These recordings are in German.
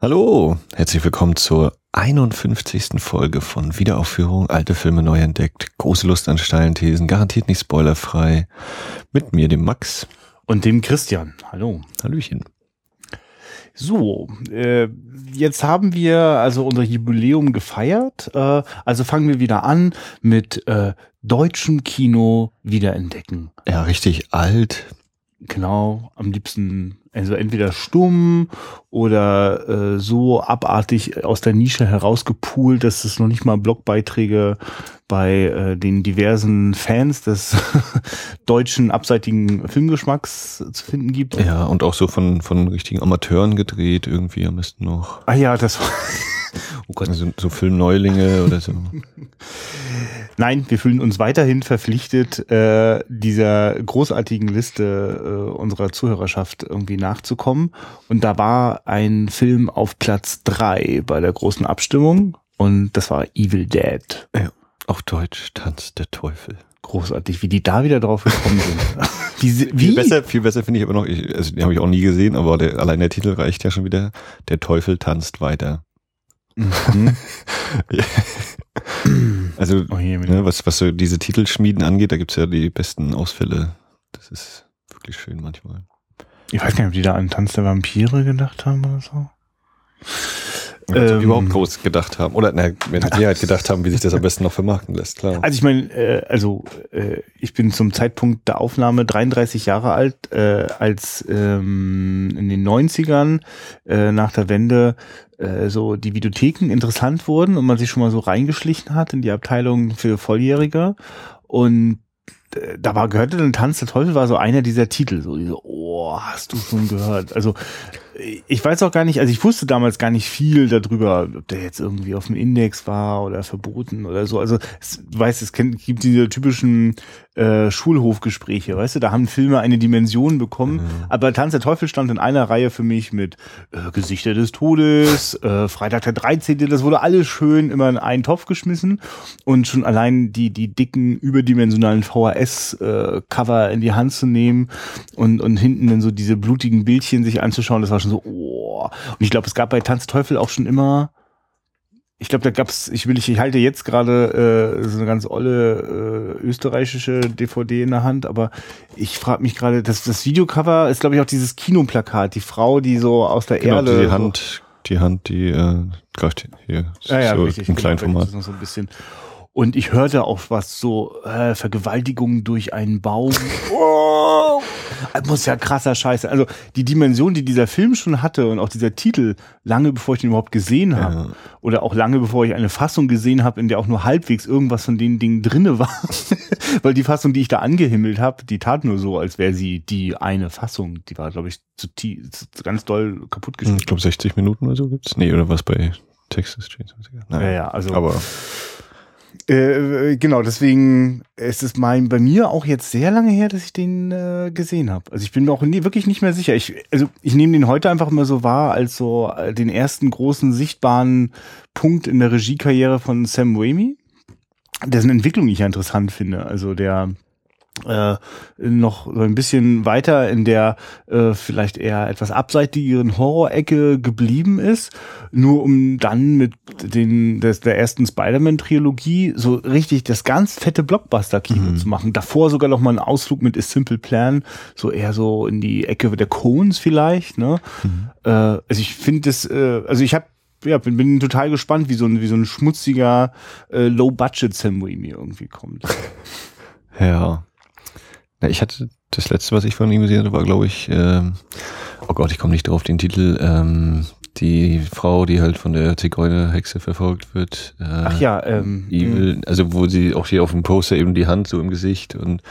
Hallo, herzlich willkommen zur 51. Folge von Wiederaufführung, alte Filme neu entdeckt, große Lust an steilen Thesen, garantiert nicht spoilerfrei. Mit mir, dem Max. Und dem Christian. Hallo. Hallöchen. So, äh, jetzt haben wir also unser Jubiläum gefeiert. Äh, also fangen wir wieder an mit äh, deutschem Kino wiederentdecken. Ja, richtig alt. Genau, am liebsten also entweder stumm oder äh, so abartig aus der Nische herausgepult, dass es noch nicht mal Blogbeiträge bei äh, den diversen Fans des deutschen abseitigen Filmgeschmacks zu finden gibt. Ja, und auch so von, von richtigen Amateuren gedreht, irgendwie am besten noch. Ah ja, das war. Oh Gott. Also so Filmneulinge oder so. Nein, wir fühlen uns weiterhin verpflichtet, äh, dieser großartigen Liste äh, unserer Zuhörerschaft irgendwie nachzukommen. Und da war ein Film auf Platz drei bei der großen Abstimmung und das war Evil Dead. Ja, auf Deutsch tanzt der Teufel. Großartig, wie die da wieder drauf gekommen sind. wie, wie? Viel besser, viel besser finde ich aber noch, ich, also den habe ich auch nie gesehen, aber der, allein der Titel reicht ja schon wieder. Der Teufel tanzt weiter. Mhm. Also, oh ne, was, was so diese Titelschmieden angeht, da gibt's ja die besten Ausfälle. Das ist wirklich schön manchmal. Ich weiß gar nicht, ob die da an Tanz der Vampire gedacht haben oder so. Also ähm, überhaupt groß gedacht haben. Oder na, mit Sicherheit gedacht haben, wie sich das am besten noch vermarkten lässt, klar. Also ich meine, äh, also äh, ich bin zum Zeitpunkt der Aufnahme 33 Jahre alt, äh, als ähm, in den 90ern äh, nach der Wende äh, so die Videotheken interessant wurden und man sich schon mal so reingeschlichen hat in die Abteilung für Volljährige. Und äh, da war gehörte dann Tanz der Teufel war so einer dieser Titel, so diese, oh, hast du schon gehört? Also ich weiß auch gar nicht, also ich wusste damals gar nicht viel darüber, ob der jetzt irgendwie auf dem Index war oder verboten oder so. Also es, du weißt, es gibt diese typischen äh, Schulhofgespräche, weißt du, da haben Filme eine Dimension bekommen, mhm. aber Tanz der Teufel stand in einer Reihe für mich mit äh, Gesichter des Todes, äh, Freitag der 13., das wurde alles schön immer in einen Topf geschmissen und schon allein die, die dicken, überdimensionalen VHS-Cover äh, in die Hand zu nehmen und, und hinten dann so diese blutigen Bildchen sich anzuschauen, das war schon so, oh. Und ich glaube, es gab bei Tanz Teufel auch schon immer, ich glaube, da gab's, ich will, ich, ich halte jetzt gerade äh, so eine ganz olle äh, österreichische DVD in der Hand, aber ich frage mich gerade, das, das Videocover ist, glaube ich, auch dieses Kinoplakat, die Frau, die so aus der genau, Erde. Die so Hand, die Hand, die äh, greift hier ja, ja, so richtig, im genau, Format. So ein bisschen. Und ich hörte auch was so, äh, Vergewaltigung durch einen Baum. Oh, muss ja krasser Scheiße. Also die Dimension, die dieser Film schon hatte und auch dieser Titel, lange bevor ich den überhaupt gesehen habe, ja. oder auch lange bevor ich eine Fassung gesehen habe, in der auch nur halbwegs irgendwas von den Dingen drinne war. Weil die Fassung, die ich da angehimmelt habe, die tat nur so, als wäre sie die eine Fassung. Die war, glaube ich, zu, zu, ganz doll kaputt geschnitten. Ich glaube 60 Minuten oder so gibt's. Nee, oder was bei Texas Chainsaw? Naja, ja, ja, also. Aber äh, genau, deswegen ist es mein, bei mir auch jetzt sehr lange her, dass ich den äh, gesehen habe. Also ich bin mir auch nie, wirklich nicht mehr sicher. Ich, also ich nehme den heute einfach immer so wahr als so äh, den ersten großen sichtbaren Punkt in der Regiekarriere von Sam Raimi, dessen Entwicklung ich ja interessant finde. Also der äh, noch so ein bisschen weiter in der äh, vielleicht eher etwas abseitigeren Horrorecke geblieben ist, nur um dann mit den des, der ersten Spider-Man-Trilogie so richtig das ganz fette Blockbuster-Kino mhm. zu machen. Davor sogar noch mal einen Ausflug mit A Simple Plan, so eher so in die Ecke der Cones vielleicht. Ne? Mhm. Äh, also ich finde das, äh, also ich habe ja, bin, bin total gespannt, wie so ein, wie so ein schmutziger äh, Low-Budget Sam Raimi irgendwie kommt. ja. Na, ich hatte das letzte, was ich von ihm gesehen hatte, war, glaube ich, ähm, oh Gott, ich komme nicht drauf den Titel, ähm, die Frau, die halt von der Zigeunerhexe verfolgt wird. Äh, Ach ja, ähm, Evil, also wo sie auch hier auf dem Poster eben die Hand so im Gesicht und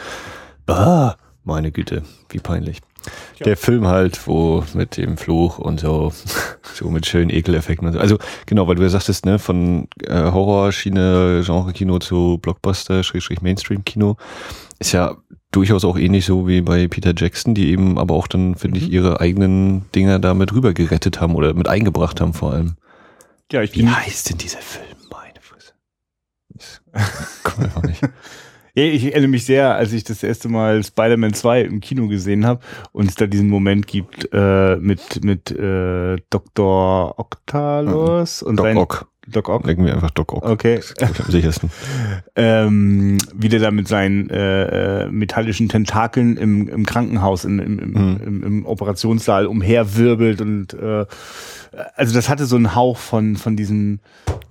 ah, meine Güte, wie peinlich. Ja. Der Film halt, wo mit dem Fluch und so, so mit schönen Ekeleffekten und so. Also genau, weil du ja sagtest, ne, von äh, Horrorschiene, Genre-Kino zu Blockbuster, Schrägstrich Mainstream-Kino, ist ja durchaus auch ähnlich so wie bei Peter Jackson, die eben aber auch dann, finde mhm. ich, ihre eigenen Dinger damit rüber gerettet haben oder mit eingebracht haben vor allem. Ja, ich Wie heißt denn dieser Film? Meine Fresse. Das kommt einfach nicht. Ich erinnere mich sehr, als ich das erste Mal Spider-Man 2 im Kino gesehen habe und es da diesen Moment gibt äh, mit, mit äh, Dr. Octalos und Doc sein, Ock. Doc Ock. Nennen wir einfach Doc Ock. Okay. Das ist, am sichersten. ähm, wie der da mit seinen äh, äh, metallischen Tentakeln im, im Krankenhaus, im, im, im, Mhm. im, im Operationssaal umherwirbelt und äh, also das hatte so einen Hauch von von diesem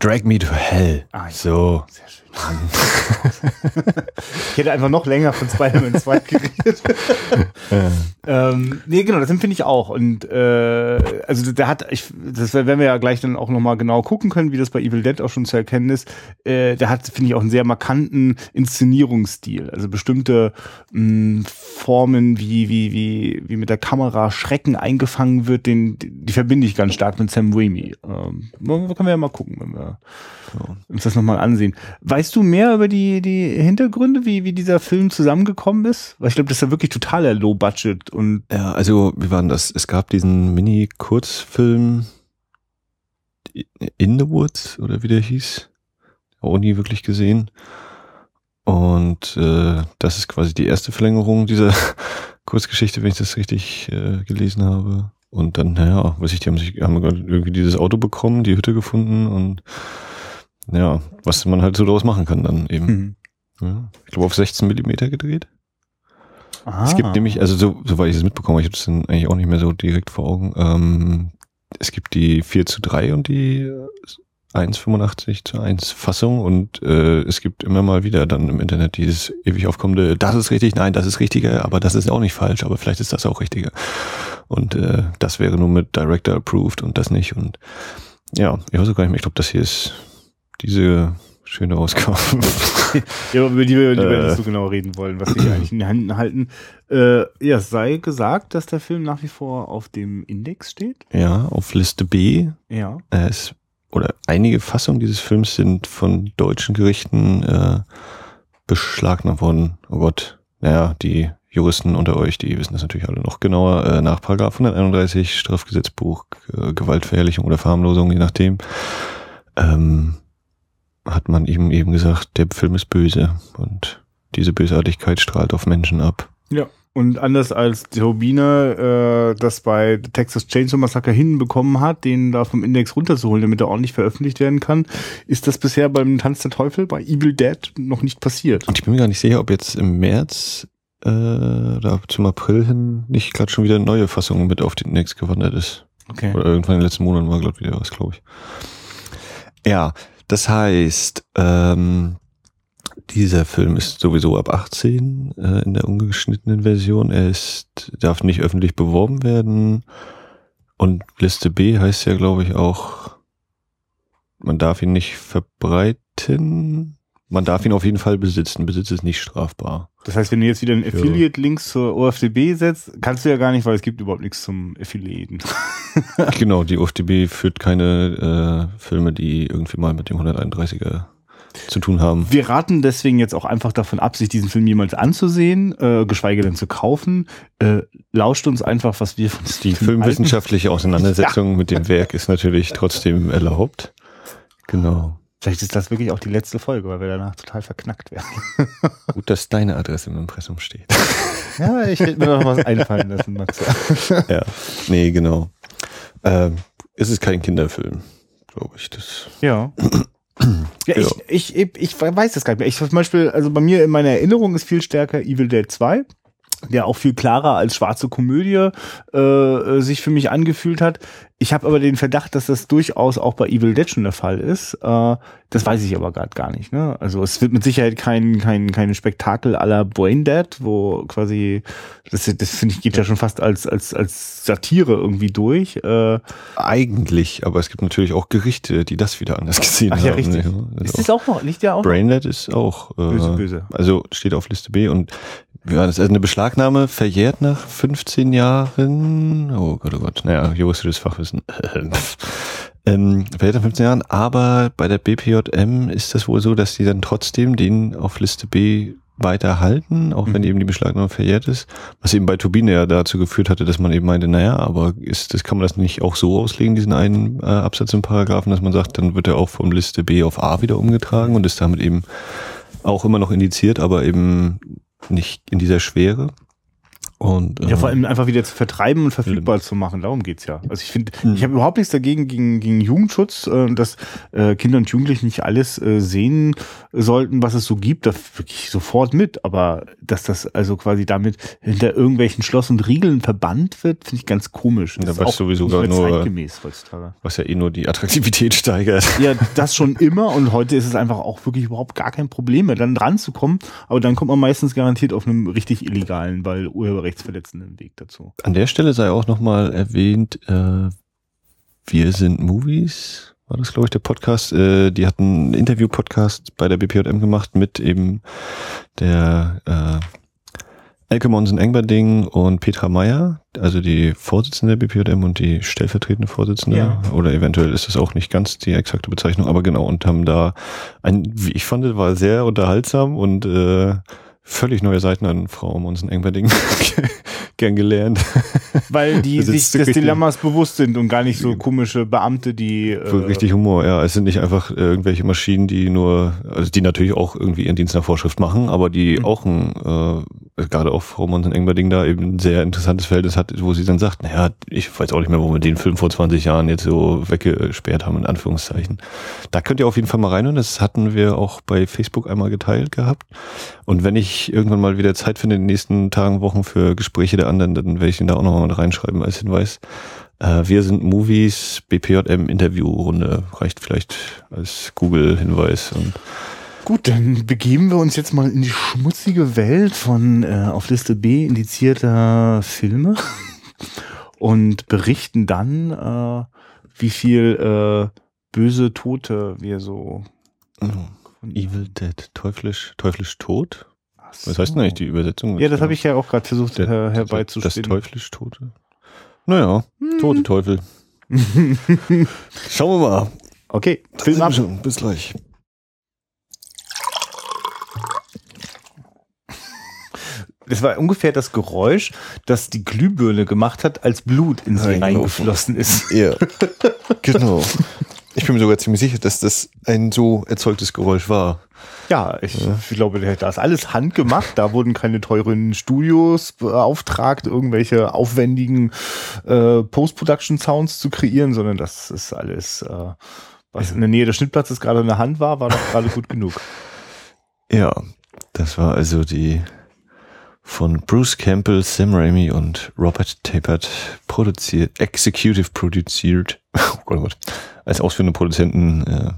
Drag me to hell. Ah, ja. So. sehr schön. ich hätte einfach noch länger von Spider-Man 2 geredet. ähm, nee, genau, das empfinde ich auch. Und äh, also der hat, ich, das werden wir ja gleich dann auch nochmal genau gucken können, wie das bei Evil Dead auch schon zu erkennen ist. Äh, der hat, finde ich, auch einen sehr markanten Inszenierungsstil. Also bestimmte mh, Formen, wie, wie, wie, wie mit der Kamera Schrecken eingefangen wird, den, die verbinde ich ganz stark mit Sam Raimi. Ähm, können wir ja mal gucken, wenn wir uns das nochmal ansehen. Weißt du mehr über die, die Hintergründe, wie, wie dieser Film zusammengekommen ist? Weil ich glaube, das ist ja wirklich totaler Low-Budget und Ja, also, wie war denn das? Es gab diesen Mini-Kurzfilm In the Woods, oder wie der hieß. Auch nie wirklich gesehen. Und äh, das ist quasi die erste Verlängerung dieser Kurzgeschichte, wenn ich das richtig äh, gelesen habe. Und dann, naja, weiß ich, die haben sich haben irgendwie dieses Auto bekommen, die Hütte gefunden und ja, was man halt so daraus machen kann dann eben. hm. Ja, ich glaube auf 16 Millimeter gedreht. ah. Es gibt nämlich, also so, soweit ich es mitbekomme, ich habe das dann eigentlich auch nicht mehr so direkt vor Augen, ähm, es gibt die 4 zu 3 und die äh, 1,85 zu 1 Fassung und äh, es gibt immer mal wieder dann im Internet dieses ewig aufkommende, das ist richtig, nein, das ist richtiger, aber das ist auch nicht falsch, aber vielleicht ist das auch richtiger. Und äh, das wäre nur mit Director approved und das nicht. Und ja, ich weiß auch gar nicht mehr, ich glaube, das hier ist diese schöne Ausgabe. ja, über die wir, die wir Äh. nicht so genau reden wollen, was wir hier eigentlich in den Händen halten. Äh, ja, es sei gesagt, dass der Film nach wie vor auf dem Index steht. ja, auf Liste B Ja. Äh, es, oder einige Fassungen dieses Films sind von deutschen Gerichten äh, beschlagnahmt worden. Oh Gott, naja, die Juristen unter euch, die wissen das natürlich alle noch genauer. Äh, nach Paragraph 131 Strafgesetzbuch äh, Gewaltverherrlichung oder Verharmlosung, je nachdem, ähm, hat man ihm eben gesagt, der Film ist böse und diese Bösartigkeit strahlt auf Menschen ab. Ja. Und anders als Turbine äh, das bei Texas Chainsaw Massacre hinbekommen hat, den da vom Index runterzuholen, damit er ordentlich veröffentlicht werden kann, ist das bisher beim Tanz der Teufel, bei Evil Dead, noch nicht passiert. Und ich bin mir gar nicht sicher, ob jetzt im März äh, oder zum April hin nicht gerade schon wieder eine neue Fassung mit auf den Index gewandert ist. Okay. Oder irgendwann in den letzten Monaten war gerade wieder was, glaube ich. Ja, das heißt, ähm, dieser Film ist sowieso ab 18 äh, in der ungeschnittenen Version. Er ist, darf nicht öffentlich beworben werden. Und Liste B heißt ja, glaube ich, auch, man darf ihn nicht verbreiten. Man darf ihn auf jeden Fall besitzen. Besitz ist nicht strafbar. Das heißt, wenn du jetzt wieder einen Affiliate-Link zur OFDB setzt, kannst du ja gar nicht, weil es gibt überhaupt nichts zum Affiliaten. genau, die OFDB führt keine äh, Filme, die irgendwie mal mit dem 131er zu tun haben. Wir raten deswegen jetzt auch einfach davon ab, sich diesen Film jemals anzusehen, äh, geschweige denn zu kaufen. Äh, lauscht uns einfach, was wir von Die filmwissenschaftliche Auseinandersetzung mit dem Werk ist natürlich trotzdem erlaubt. Genau. Vielleicht ist das wirklich auch die letzte Folge, weil wir danach total verknackt werden. Gut, dass deine Adresse im Impressum steht. Ja, ich hätte mir noch was einfallen lassen, Max. ja, nee, genau. Ähm, es ist kein Kinderfilm, glaube ich. Das Ja. Ja, Ja. ich, ich, ich, weiß das gar nicht mehr. Ich zum Beispiel, also bei mir in meiner Erinnerung ist viel stärker Evil Dead 2, der auch viel klarer als schwarze Komödie äh, sich für mich angefühlt hat. Ich habe aber den Verdacht, dass das durchaus auch bei Evil Dead schon der Fall ist. Äh, das weiß ich aber gerade gar nicht. Ne? Also es wird mit Sicherheit kein, kein, kein Spektakel aller Brain Dead, wo quasi, das, das finde ich geht ja schon fast als, als, als Satire irgendwie durch. Äh, eigentlich, aber es gibt natürlich auch Gerichte, die das wieder anders gesehen Ach haben. ja, richtig. Also ist das auch noch, liegt ja auch noch? Braindead ist auch äh, Böse, böse. Also steht auf Liste B und ja, das ist also eine Beschlagnahme verjährt nach 15 Jahren. Oh Gott, oh Gott. Naja, juristisches Fachwissen. ähm, verjährt nach 15 Jahren, aber bei der BPJM ist das wohl so, dass die dann trotzdem den auf Liste B weiterhalten, auch wenn Mhm. eben die Beschlagnahme verjährt ist. Was eben bei Turbine ja dazu geführt hatte, dass man eben meinte, naja, aber ist das kann man das nicht auch so auslegen, diesen einen äh, Absatz im Paragraphen, dass man sagt, dann wird er auch vom Liste B auf A wieder umgetragen und ist damit eben auch immer noch indiziert, aber eben nicht in dieser Schwere. Und, ja, vor allem einfach wieder zu vertreiben und verfügbar zu machen. Darum geht's ja. Also ich finde, mhm. ich habe überhaupt nichts dagegen gegen, gegen Jugendschutz, äh, dass äh, Kinder und Jugendliche nicht alles äh, sehen sollten, was es so gibt. Da wirklich sofort mit. Aber dass das also quasi damit hinter irgendwelchen Schloss und Riegeln verbannt wird, finde ich ganz komisch. Das ja, was sowieso gar nur zeitgemäß heutzutage. Was ja eh nur die Attraktivität steigert. Ja, das schon immer. Und heute ist es einfach auch wirklich überhaupt gar kein Problem mehr, dann dran zu kommen. Aber dann kommt man meistens garantiert auf einem richtig illegalen, weil Urheber urheberrechtsverletzenden Weg dazu. An der Stelle sei auch nochmal erwähnt, äh, wir sind Movies, war das, glaube ich, der Podcast. Äh, die hatten einen Interview-Podcast bei der BPJM gemacht mit eben der äh, Elke Monsen Engberding und Petra Meyer, also die Vorsitzende der BPJM und die stellvertretende Vorsitzende. Ja. Oder eventuell ist das auch nicht ganz die exakte Bezeichnung, aber genau, und haben da ein, wie ich fand, war sehr unterhaltsam und äh, völlig neue Seiten an Frau Monsen-Engberding gern gelernt. Weil die sich des Dilemmas bewusst sind und gar nicht so komische Beamte, die. Äh richtig Humor, ja. Es sind nicht einfach irgendwelche Maschinen, die nur, also die natürlich auch irgendwie ihren Dienst nach Vorschrift machen, aber die mhm. auch ein, äh, gerade auch Frau Monsen-Engberding da eben ein sehr interessantes Verhältnis hat, wo sie dann sagt, naja, ich weiß auch nicht mehr, wo wir den Film vor 20 Jahren jetzt so weggesperrt haben, in Anführungszeichen. Da könnt ihr auf jeden Fall mal rein und das hatten wir auch bei Facebook einmal geteilt gehabt. Und wenn ich irgendwann mal wieder Zeit finde in den nächsten Tagen, Wochen für Gespräche der anderen, dann werde ich ihn da auch nochmal mit reinschreiben als Hinweis. Äh, wir sind Movies, BPJM Interviewrunde, reicht vielleicht als Google-Hinweis. Gut, dann begeben wir uns jetzt mal in die schmutzige Welt von äh, auf Liste B indizierter Filme und berichten dann, äh, wie viel äh, böse Tote wir so. Oh. Evil Dead, teuflisch, teuflisch tot? So. Was heißt denn eigentlich die Übersetzung? Ja, das habe ich ja auch gerade versucht der, her herbeizustellen. Das teuflisch Tote? Naja, hm. tote Teufel. Schauen wir mal. Okay, Film ab. Schon. Bis gleich. Das war ungefähr das Geräusch, das die Glühbirne gemacht hat, als Blut in sie reingeflossen ist. Ja, genau. Ich bin mir sogar ziemlich sicher, dass das ein so erzeugtes Geräusch war. Ja, ich, ja. glaube, da ist alles handgemacht. Da wurden keine teuren Studios beauftragt, irgendwelche aufwendigen äh, Post-Production-Sounds zu kreieren, sondern das ist alles, äh, was in der Nähe des Schnittplatzes gerade in der Hand war, war doch gerade gut genug. Ja, das war also die von Bruce Campbell, Sam Raimi und Robert Tapert produziert, executive produziert, oh Gott, oh Gott, als ausführende Produzenten äh,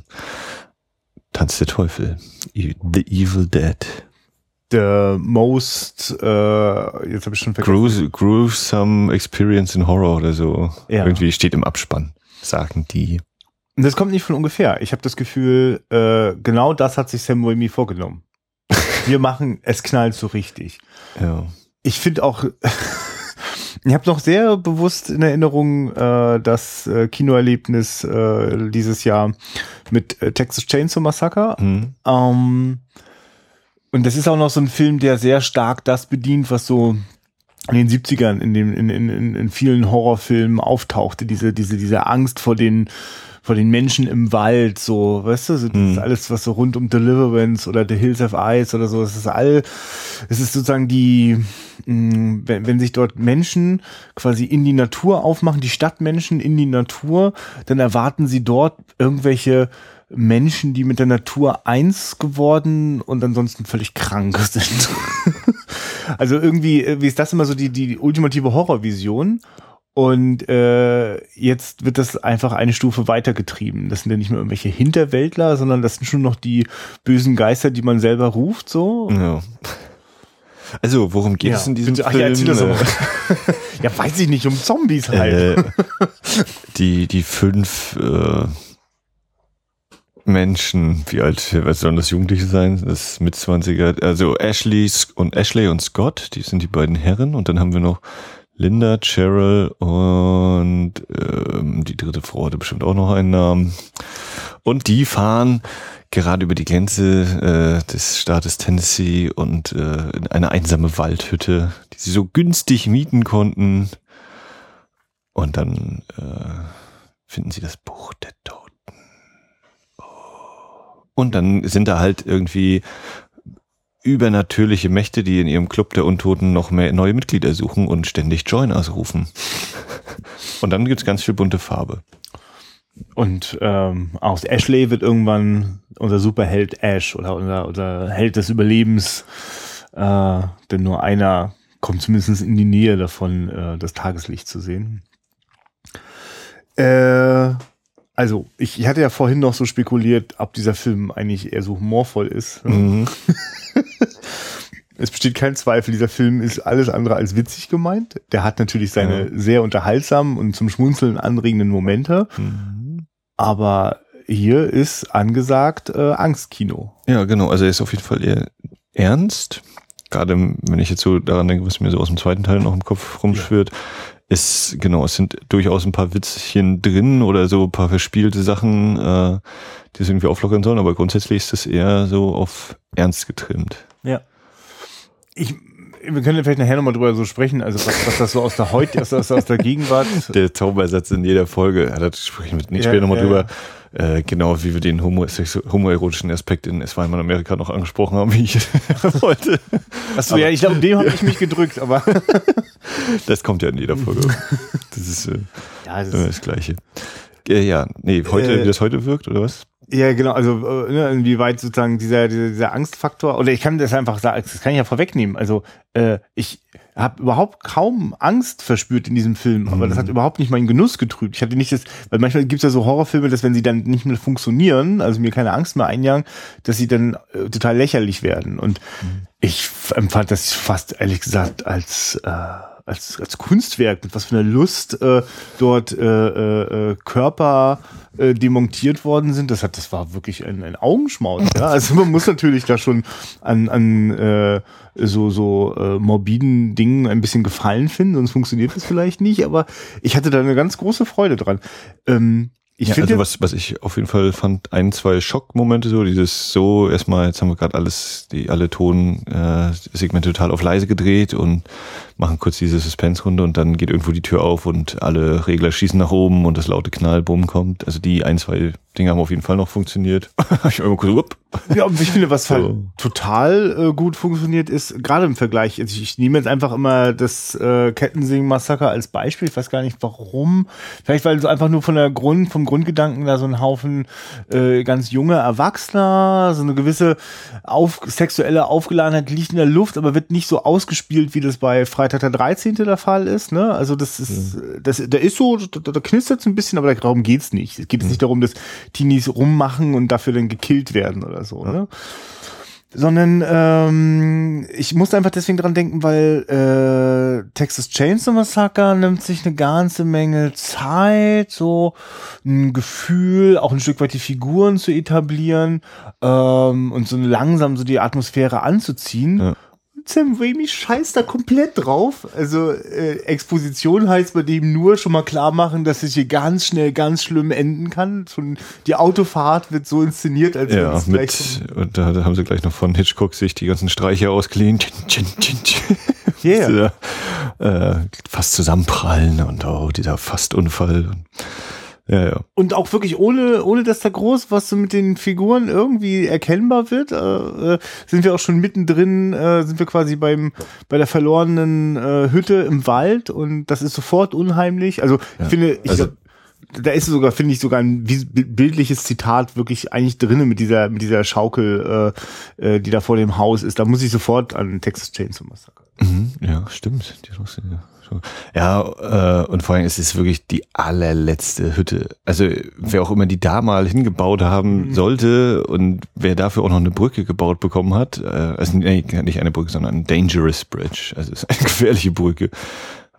Tanz der Teufel, The Evil Dead. The most, äh, jetzt habe ich schon vergessen. gruesome Experience in Horror oder so. Ja. Irgendwie steht im Abspann, sagen die. Das kommt nicht von ungefähr. Ich habe das Gefühl, äh, genau das hat sich Sam Raimi vorgenommen. Wir machen es knallt so richtig. Ja. Ich finde auch, ich habe noch sehr bewusst in Erinnerung äh, das äh, Kinoerlebnis äh, dieses Jahr mit äh, Texas Chainsaw Massacre. Mhm. Ähm, und das ist auch noch so ein Film, der sehr stark das bedient, was so in den 70ern in, den, in, in, in vielen Horrorfilmen auftauchte, diese, diese, diese Angst vor den vor den Menschen im Wald, so, weißt du, das ist alles, was so rund um Deliverance oder The Hills of Ice oder so, es ist all, es ist sozusagen die, mh, wenn, wenn sich dort Menschen quasi in die Natur aufmachen, die Stadtmenschen in die Natur, dann erwarten sie dort irgendwelche Menschen, die mit der Natur eins geworden und ansonsten völlig krank sind. also irgendwie, wie ist das immer so die, die ultimative Horrorvision? Und äh, jetzt wird das einfach eine Stufe weitergetrieben. Das sind ja nicht mehr irgendwelche Hinterwäldler, sondern das sind schon noch die bösen Geister, die man selber ruft, so. Ja. Also, worum geht ja. es in diesem Ach, Film? Ja, so. ja, weiß ich nicht, um Zombies halt. Äh, die, die fünf äh, Menschen, wie alt, was sollen das Jugendliche sein? Das mit 20er, also Ashley und Ashley und Scott, die sind die beiden Herren und dann haben wir noch Linda, Cheryl und ähm, die dritte Frau hatte bestimmt auch noch einen Namen. Und die fahren gerade über die Grenze äh, des Staates Tennessee und äh, in eine einsame Waldhütte, die sie so günstig mieten konnten. Und dann äh, finden sie das Buch der Toten. Oh. Und dann sind da halt irgendwie übernatürliche Mächte, die in ihrem Club der Untoten noch mehr neue Mitglieder suchen und ständig Joiners rufen. und dann gibt's ganz viel bunte Farbe. Und ähm, aus Ashley wird irgendwann unser Superheld Ash oder unser, unser Held des Überlebens, äh, denn nur einer kommt zumindest in die Nähe davon, äh, das Tageslicht zu sehen. Äh, also, ich, ich hatte ja vorhin noch so spekuliert, ob dieser Film eigentlich eher so humorvoll ist. Mhm. es besteht kein Zweifel, dieser Film ist alles andere als witzig gemeint. Der hat natürlich seine ja. sehr unterhaltsamen und zum Schmunzeln anregenden Momente. Mhm. Aber hier ist angesagt äh, Angstkino. Ja, genau. Also er ist auf jeden Fall eher ernst. Gerade wenn ich jetzt so daran denke, was mir so aus dem zweiten Teil noch im Kopf rumschwirrt. Ja ist, genau, es sind durchaus ein paar Witzchen drin oder so ein paar verspielte Sachen, äh, die es irgendwie auflockern sollen, aber grundsätzlich ist es eher so auf Ernst getrimmt. Ja. Ich, wir können vielleicht nachher nochmal drüber so sprechen, also was, was das so aus der heute, aus, aus, der Gegenwart. Der Zaubersatz in jeder Folge, ja, da sprechen wir nicht ja, später nochmal ja, drüber. Äh, genau wie wir den homo homoerotischen Aspekt in Es war in Amerika noch angesprochen haben, wie ich wollte. Achso, ja, ich glaube, um dem habe ich mich gedrückt, aber. das kommt ja in jeder Folge. Das ist äh, ja, das, das Gleiche. Äh, ja, nee, heute, äh, wie das heute wirkt, oder was? Ja, genau, also äh, ne, inwieweit sozusagen dieser, dieser, dieser Angstfaktor, oder ich kann das einfach sagen, das kann ich ja vorwegnehmen. Also äh, ich habe überhaupt kaum Angst verspürt in diesem Film, aber das hat mhm. überhaupt nicht meinen Genuss getrübt. Ich hatte nicht das, weil manchmal gibt's ja so Horrorfilme, dass wenn sie dann nicht mehr funktionieren, also mir keine Angst mehr einjagen, dass sie dann äh, total lächerlich werden. Und mhm. ich empfand das fast ehrlich gesagt als äh, als, als Kunstwerk, mit was für einer Lust äh, dort äh, äh, äh, Körper äh, demontiert worden sind. Das hat, das war wirklich ein, ein Augenschmaus. Ja? Also man muss natürlich da schon an, an äh, so, so äh, morbiden Dingen ein bisschen Gefallen finden, sonst funktioniert das vielleicht nicht. Aber ich hatte da eine ganz große Freude dran. Ähm, ich ja, finde, also was, was ich auf jeden Fall fand, ein, zwei Schockmomente so, dieses so, erstmal, jetzt haben wir gerade alles, die alle Tonsegmente äh, total auf leise gedreht und machen kurz diese Suspense-Runde und dann geht irgendwo die Tür auf und alle Regler schießen nach oben und das laute Knallbumm kommt. Also die ein, zwei Dinge haben auf jeden Fall noch funktioniert. ich immer kurz, upp. Ja, und ich finde, was so. halt total äh, gut funktioniert, ist gerade im Vergleich, also ich, nehme jetzt einfach immer das äh, Kettensing-Massaker als Beispiel, ich weiß gar nicht warum. Vielleicht, weil so einfach nur von der Grund, vom Grundgedanken da so ein Haufen äh, ganz junge Erwachsener, so eine gewisse auf, sexuelle Aufgeladenheit liegt in der Luft, aber wird nicht so ausgespielt, wie das bei Freitag der 13. der Fall ist. Ne? Also das ist, ja. das, da ist so, da, da knistert es ein bisschen, aber darum geht's nicht. Es geht ja. nicht darum, dass Teenies rummachen und dafür dann gekillt werden oder so. Ja. Ne? sondern ähm, ich musste einfach deswegen dran denken, weil äh, Texas Chainsaw Massacre nimmt sich eine ganze Menge Zeit, so ein Gefühl, auch ein Stück weit die Figuren zu etablieren ähm, und so langsam so die Atmosphäre anzuziehen. Ja. Sam Raimi scheißt da komplett drauf. Also äh, Exposition heißt bei dem nur schon mal klar machen, dass es hier ganz schnell ganz schlimm enden kann. Schon die Autofahrt wird so inszeniert, als ja, es mit, und da haben sie gleich noch von Hitchcock sich die ganzen Streicher ausgeliehen. Yeah. äh, fast zusammenprallen und oh, dieser Fastunfall. Ja, ja. Und auch wirklich ohne, ohne dass da groß was so mit den Figuren irgendwie erkennbar wird, äh, äh, sind wir auch schon mittendrin, äh, sind wir quasi beim, bei der verlorenen äh, Hütte im Wald und das ist sofort unheimlich. Also ja. ich finde, ich, also, da ist sogar, finde ich, sogar ein bildliches Zitat wirklich eigentlich drinnen mit dieser, mit dieser Schaukel, äh, äh, die da vor dem Haus ist. Da muss ich sofort an Texas Chainsaw Massacre. Mhm, ja, stimmt. Die ja. Ja, äh, und vor allem ist es wirklich die allerletzte Hütte. Also wer auch immer die da mal hingebaut haben mhm. sollte und wer dafür auch noch eine Brücke gebaut bekommen hat, äh, also nicht eine Brücke, sondern ein Dangerous Bridge. Also es ist eine gefährliche Brücke.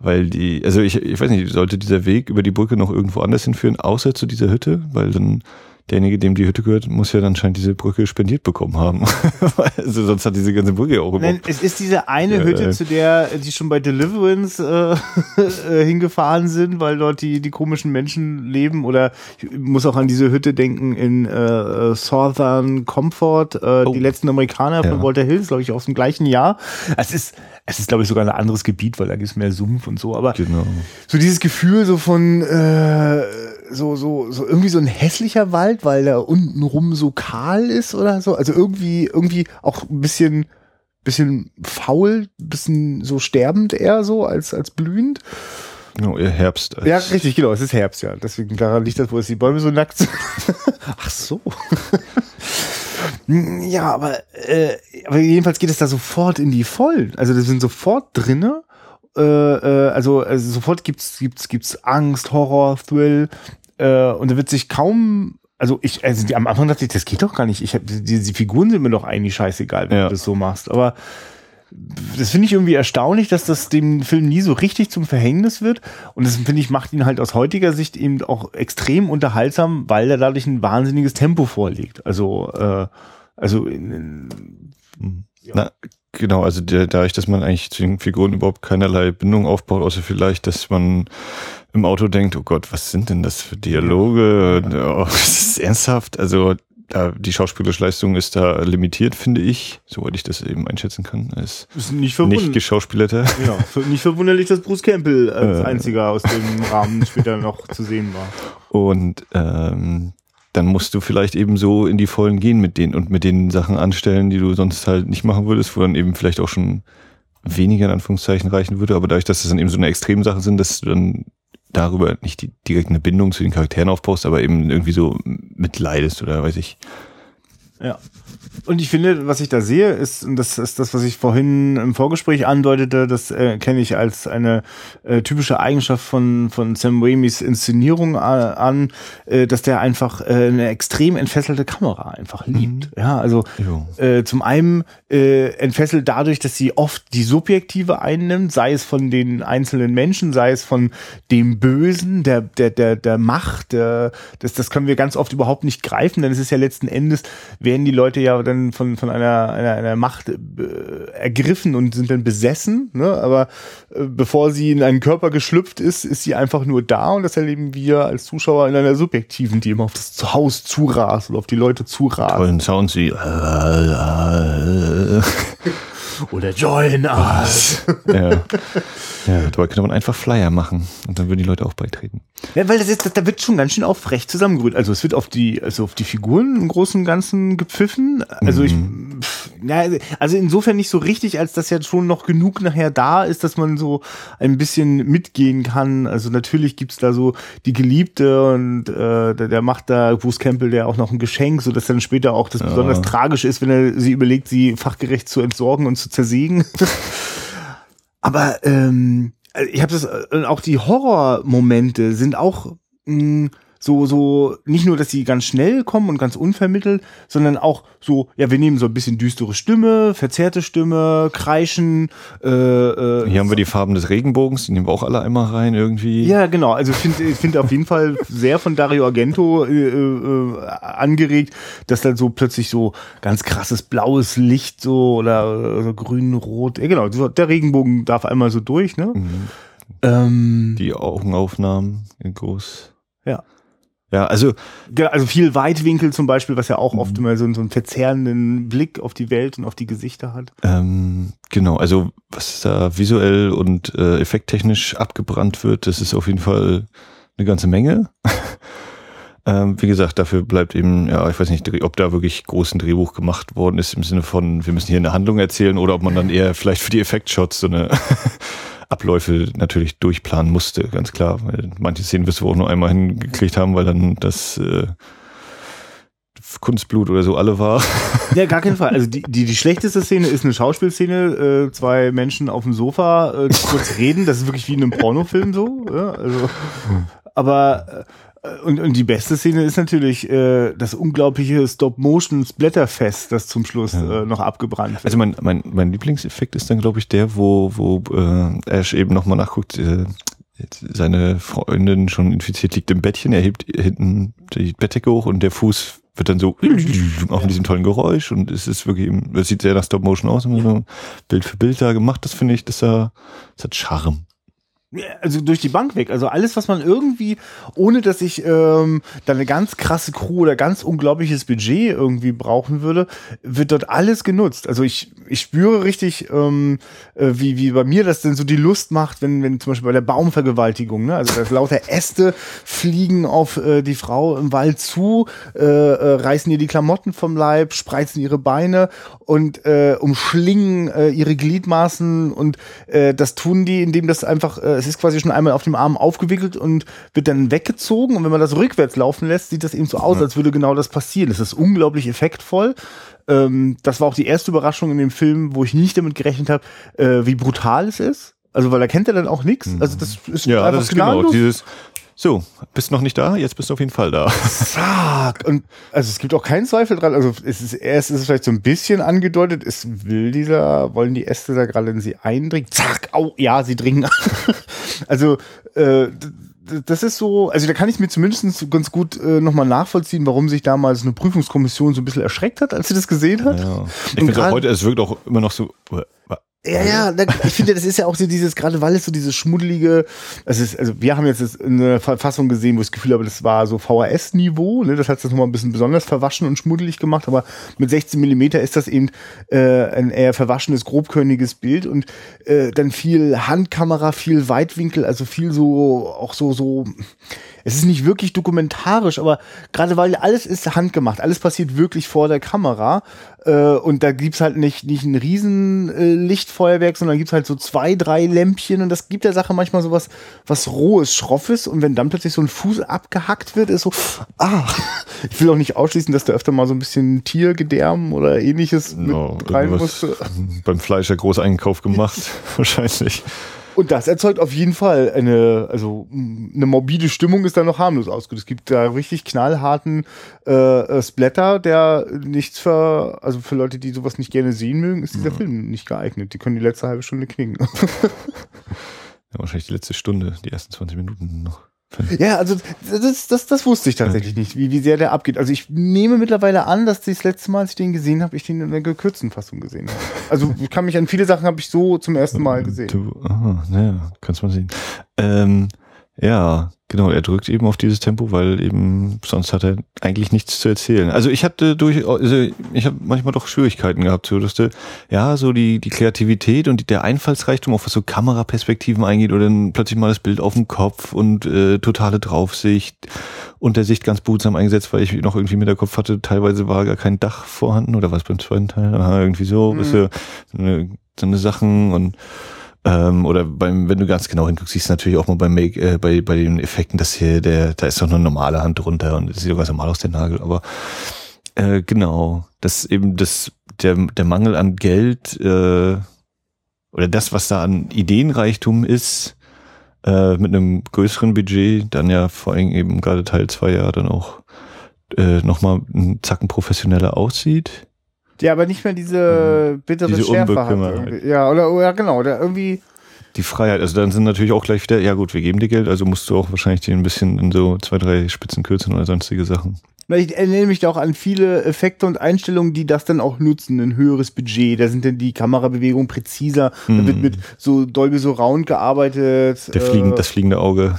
Weil die, also ich, ich weiß nicht, sollte dieser Weg über die Brücke noch irgendwo anders hinführen, außer zu dieser Hütte, weil dann derjenige, dem die Hütte gehört, muss ja dann scheint diese Brücke spendiert bekommen haben. also sonst hat diese ganze Brücke auch Nein, es ist diese eine ja, Hütte, äh, zu der die schon bei Deliverance äh, äh, hingefahren sind, weil dort die, die komischen Menschen leben. Oder ich muss auch an diese Hütte denken in äh, Southern Comfort, äh, oh. die letzten Amerikaner von ja. Walter Hills, glaube ich, aus dem gleichen Jahr. Es ist, es ist, glaube ich, sogar ein anderes Gebiet, weil da gibt es mehr Sumpf und so. Aber genau. so dieses Gefühl so von äh, so, so, so irgendwie so ein hässlicher Wald, weil da unten rum so kahl ist oder so. Also irgendwie, irgendwie auch ein bisschen bisschen faul, bisschen so sterbend eher so als, als blühend. Genau, eher Herbst. Ja, richtig, genau, es ist Herbst, ja. Deswegen daran liegt das, wo es die Bäume so nackt sind. Ach so. ja, aber, äh, aber jedenfalls geht es da sofort in die Vollen. Also das sind sofort drinne. Äh, äh, also, also sofort gibt's, gibt's, gibt's Angst, Horror, Thrill. Äh, und da wird sich kaum also ich, also die, am Anfang dachte ich, das geht doch gar nicht. Ich hab, die, die Figuren sind mir doch eigentlich scheißegal, wenn ja. du das so machst. Aber das finde ich irgendwie erstaunlich, dass das dem Film nie so richtig zum Verhängnis wird. Und das finde ich macht ihn halt aus heutiger Sicht eben auch extrem unterhaltsam, weil er dadurch ein wahnsinniges Tempo vorlegt. Also, äh, also in, in, ja. Na, genau, also der, dadurch, dass man eigentlich zu den Figuren überhaupt keinerlei Bindung aufbaut, außer vielleicht, dass man im Auto denkt, oh Gott, was sind denn das für Dialoge? Oh, das ist ernsthaft. Also da, die schauspielerische Leistung ist da limitiert, finde ich, soweit ich das eben einschätzen kann. Es ist nicht, nicht geschauspielerter. Ja, nicht verwunderlich, dass Bruce Campbell als äh, einziger aus dem Rahmen später noch zu sehen war. Und ähm, dann musst du vielleicht eben so in die Vollen gehen mit denen und mit den Sachen anstellen, die du sonst halt nicht machen würdest, wo dann eben vielleicht auch schon weniger in Anführungszeichen reichen würde, aber dadurch, dass das dann eben so eine Extremsache sind, dass du dann darüber nicht die, direkt eine Bindung zu den Charakteren aufbaust, aber eben irgendwie so mitleidest oder weiß ich. Ja. Und ich finde, was ich da sehe, ist, und das ist das, was ich vorhin im Vorgespräch andeutete, das äh, kenne ich als eine äh, typische Eigenschaft von, von Sam Raimis Inszenierung an, äh, dass der einfach äh, eine extrem entfesselte Kamera einfach liebt. Mhm. Ja, also äh, zum einen äh, entfesselt dadurch, dass sie oft die Subjektive einnimmt, sei es von den einzelnen Menschen, sei es von dem Bösen, der, der, der, der Macht, der, das, das können wir ganz oft überhaupt nicht greifen, denn es ist ja letzten Endes, werden die Leute ja dann von, von einer, einer, einer Macht äh, ergriffen und sind dann besessen, ne? aber äh, bevor sie in einen Körper geschlüpft ist, ist sie einfach nur da und das erleben wir als Zuschauer in einer subjektiven, die immer auf das Haus zurast oder auf die Leute zurast. Tollen Sounds wie oder Join Us. ja. Ja, dabei könnte man einfach Flyer machen und dann würden die Leute auch beitreten. Ja, weil das ist, da wird schon ganz schön auf recht zusammengerührt. Also es wird auf die, also auf die Figuren im Großen und Ganzen gepfiffen. Also mhm. ich, pff, ja, also insofern nicht so richtig, als dass ja schon noch genug nachher da ist, dass man so ein bisschen mitgehen kann. Also natürlich gibt's da so die Geliebte und äh, der, der macht da Bruce Campbell der auch noch ein Geschenk, so dass dann später auch das ja. besonders tragisch ist, wenn er sie überlegt, sie fachgerecht zu entsorgen und zu zersägen. Aber ähm, ich habe das äh, auch die Horrormomente sind auch mh, mm, so, so, nicht nur, dass sie ganz schnell kommen und ganz unvermittelt, sondern auch so, ja, wir nehmen so ein bisschen düstere Stimme, verzerrte Stimme, Kreischen. Äh, äh, Hier haben wir die Farben des Regenbogens, die nehmen wir auch alle einmal rein irgendwie. Ja, genau. Also ich finde auf jeden Fall sehr von Dario Argento äh, äh, angeregt, dass dann so plötzlich so ganz krasses blaues Licht so oder so grün, rot, äh, genau, der Regenbogen darf einmal so durch, ne? Mhm. Ähm, die Augenaufnahmen in groß. Ja. Ja, also. Also viel Weitwinkel zum Beispiel, was ja auch oft immer so, so einen verzerrenden Blick auf die Welt und auf die Gesichter hat. Ähm, genau, also was da visuell und äh, effekttechnisch abgebrannt wird, das ist auf jeden Fall eine ganze Menge. ähm, wie gesagt, dafür bleibt eben, ja, ich weiß nicht, ob da wirklich groß ein Drehbuch gemacht worden ist im Sinne von, wir müssen hier eine Handlung erzählen oder ob man dann eher vielleicht für die Effektshots so eine Abläufe natürlich durchplanen musste, ganz klar. Weil manche Szenen wirst du auch nur einmal hingekriegt haben, weil dann das äh, Kunstblut oder so alle war. Ja, gar keinen Fall. Also die, die, die schlechteste Szene ist eine Schauspielszene, äh, zwei Menschen auf dem Sofa, äh, kurz reden, das ist wirklich wie in einem Pornofilm so. Ja, also, aber äh, und, und die beste Szene ist natürlich äh, das unglaubliche Stop-Motion-Splatterfest, das zum Schluss ja. äh, noch abgebrannt wird. Also mein, mein, mein Lieblingseffekt ist dann, glaube ich, der, wo, wo äh, Ash eben nochmal nachguckt, äh, seine Freundin schon infiziert liegt im Bettchen, er hebt hinten die Bettdecke hoch und der Fuß wird dann so auch mit diesem tollen Geräusch und es ist wirklich, es sieht sehr nach Stop-Motion aus, immer so Bild für Bild da gemacht, das finde ich, das, das hat Charme. Also durch die Bank weg. Also alles, was man irgendwie, ohne dass ich ähm, da eine ganz krasse Crew oder ganz unglaubliches Budget irgendwie brauchen würde, wird dort alles genutzt. Also ich, ich spüre richtig, ähm, äh, wie, wie bei mir das denn so die Lust macht, wenn, wenn zum Beispiel bei der Baumvergewaltigung, ne? also dass lauter Äste fliegen auf äh, die Frau im Wald zu, äh, äh, reißen ihr die Klamotten vom Leib, spreizen ihre Beine und äh, umschlingen äh, ihre Gliedmaßen und äh, das tun die, indem das einfach äh, es ist quasi schon einmal auf dem Arm aufgewickelt und wird dann weggezogen. Und wenn man das rückwärts laufen lässt, sieht das eben so aus, als würde genau das passieren. Das ist unglaublich effektvoll. Ähm, das war auch die erste Überraschung in dem Film, wo ich nicht damit gerechnet habe, äh, wie brutal es ist. Also, weil da kennt er dann auch nichts. Also, das ist ja, einfach das ist genau dieses, so, bist noch nicht da, jetzt bist du auf jeden Fall da. Zack. Und also es gibt auch keinen Zweifel dran. Also es ist erst ist es vielleicht so ein bisschen angedeutet, es will dieser, wollen die Äste da gerade in sie eindringen. Zack, au, ja, sie dringen. Also äh, das ist so, also da kann ich mir zumindest ganz gut äh, nochmal nachvollziehen, warum sich damals eine Prüfungskommission so ein bisschen erschreckt hat, als sie das gesehen hat. Ja. Ich finde auch heute, es wirkt auch immer noch so, ja, ja, ich finde, das ist ja auch so dieses, gerade weil es so dieses schmuddelige, es ist, also wir haben jetzt eine Verfassung gesehen, wo ich das Gefühl habe, das war so VHS-Niveau, ne? das hat es nochmal ein bisschen besonders verwaschen und schmuddelig gemacht, aber mit 16 Millimeter ist das eben äh, ein eher verwaschenes, grobkörniges Bild und äh, dann viel Handkamera, viel Weitwinkel, also viel so, auch so, so, es ist nicht wirklich dokumentarisch, aber gerade weil alles ist handgemacht, alles passiert wirklich vor der Kamera äh, und da gibt's halt nicht, nicht ein riesen äh, Lichtfeuerwerk, sondern gibt's halt so zwei, drei Lämpchen und das gibt der Sache manchmal so was, was rohes, schroffes und wenn dann plötzlich so ein Fuß abgehackt wird, ist so, ah, ich will auch nicht ausschließen, dass da öfter mal so ein bisschen Tiergedärm oder ähnliches no, mit rein musste. Beim Fleischer Großeinkauf gemacht, wahrscheinlich. Und das erzeugt auf jeden Fall eine, also eine morbide Stimmung ist da noch harmlos ausgedrückt. Es gibt da richtig knallharten äh, äh, Splatter, der nichts für, also für Leute, die sowas nicht gerne sehen mögen, ist dieser ja. Film nicht geeignet. Die können die letzte halbe Stunde knicken. ja, wahrscheinlich die letzte Stunde, die ersten 20 Minuten noch. Ja, also das, das, das wusste ich tatsächlich nicht, wie, wie sehr der abgeht. Also ich nehme mittlerweile an, dass das letzte Mal, als ich den gesehen habe, ich den in der gekürzten Fassung gesehen habe. Also ich kann mich an viele Sachen habe ich so zum ersten Mal gesehen. Du, aha, naja, kannst mal sehen. Ähm, ja, genau, er drückt eben auf dieses Tempo, weil eben sonst hat er eigentlich nichts zu erzählen. Also ich hatte durch, also ich habe manchmal doch Schwierigkeiten gehabt, so dass du, ja, so die, die Kreativität und die, der Einfallsreichtum, auch was so Kameraperspektiven eingeht oder dann plötzlich mal das Bild auf dem Kopf und äh, totale Draufsicht und der Sicht ganz behutsam eingesetzt, weil ich noch irgendwie mit der Kopf hatte, teilweise war gar kein Dach vorhanden oder was beim zweiten Teil, Aha, irgendwie so, mhm. so eine, so eine Sachen und ähm, oder beim, wenn du ganz genau hinguckst, siehst du natürlich auch mal beim Make, äh, bei, bei den Effekten, dass hier der, da ist doch eine normale Hand drunter und das sieht doch ganz normal aus, der Nagel, aber äh, genau, das eben das, der, der Mangel an Geld äh, oder das, was da an Ideenreichtum ist, äh, mit einem größeren Budget, dann ja vor allem eben gerade Teil 2 ja dann auch äh, nochmal einen Zacken professioneller aussieht. Ja, aber nicht mehr diese mhm. bittere diese Schärfe hat. Ja, oder ja, genau, oder irgendwie. Die Freiheit, also dann sind natürlich auch gleich wieder, ja gut, wir geben dir Geld, also musst du auch wahrscheinlich den ein bisschen in so zwei, drei Spitzen kürzen oder sonstige Sachen. Ich erinnere mich da auch an viele Effekte und Einstellungen, die das dann auch nutzen, ein höheres Budget. Da sind dann die Kamerabewegungen präziser, mm. da wird mhm. mit so Dolby Surround gearbeitet. Der fliegend, äh, das fliegende Auge.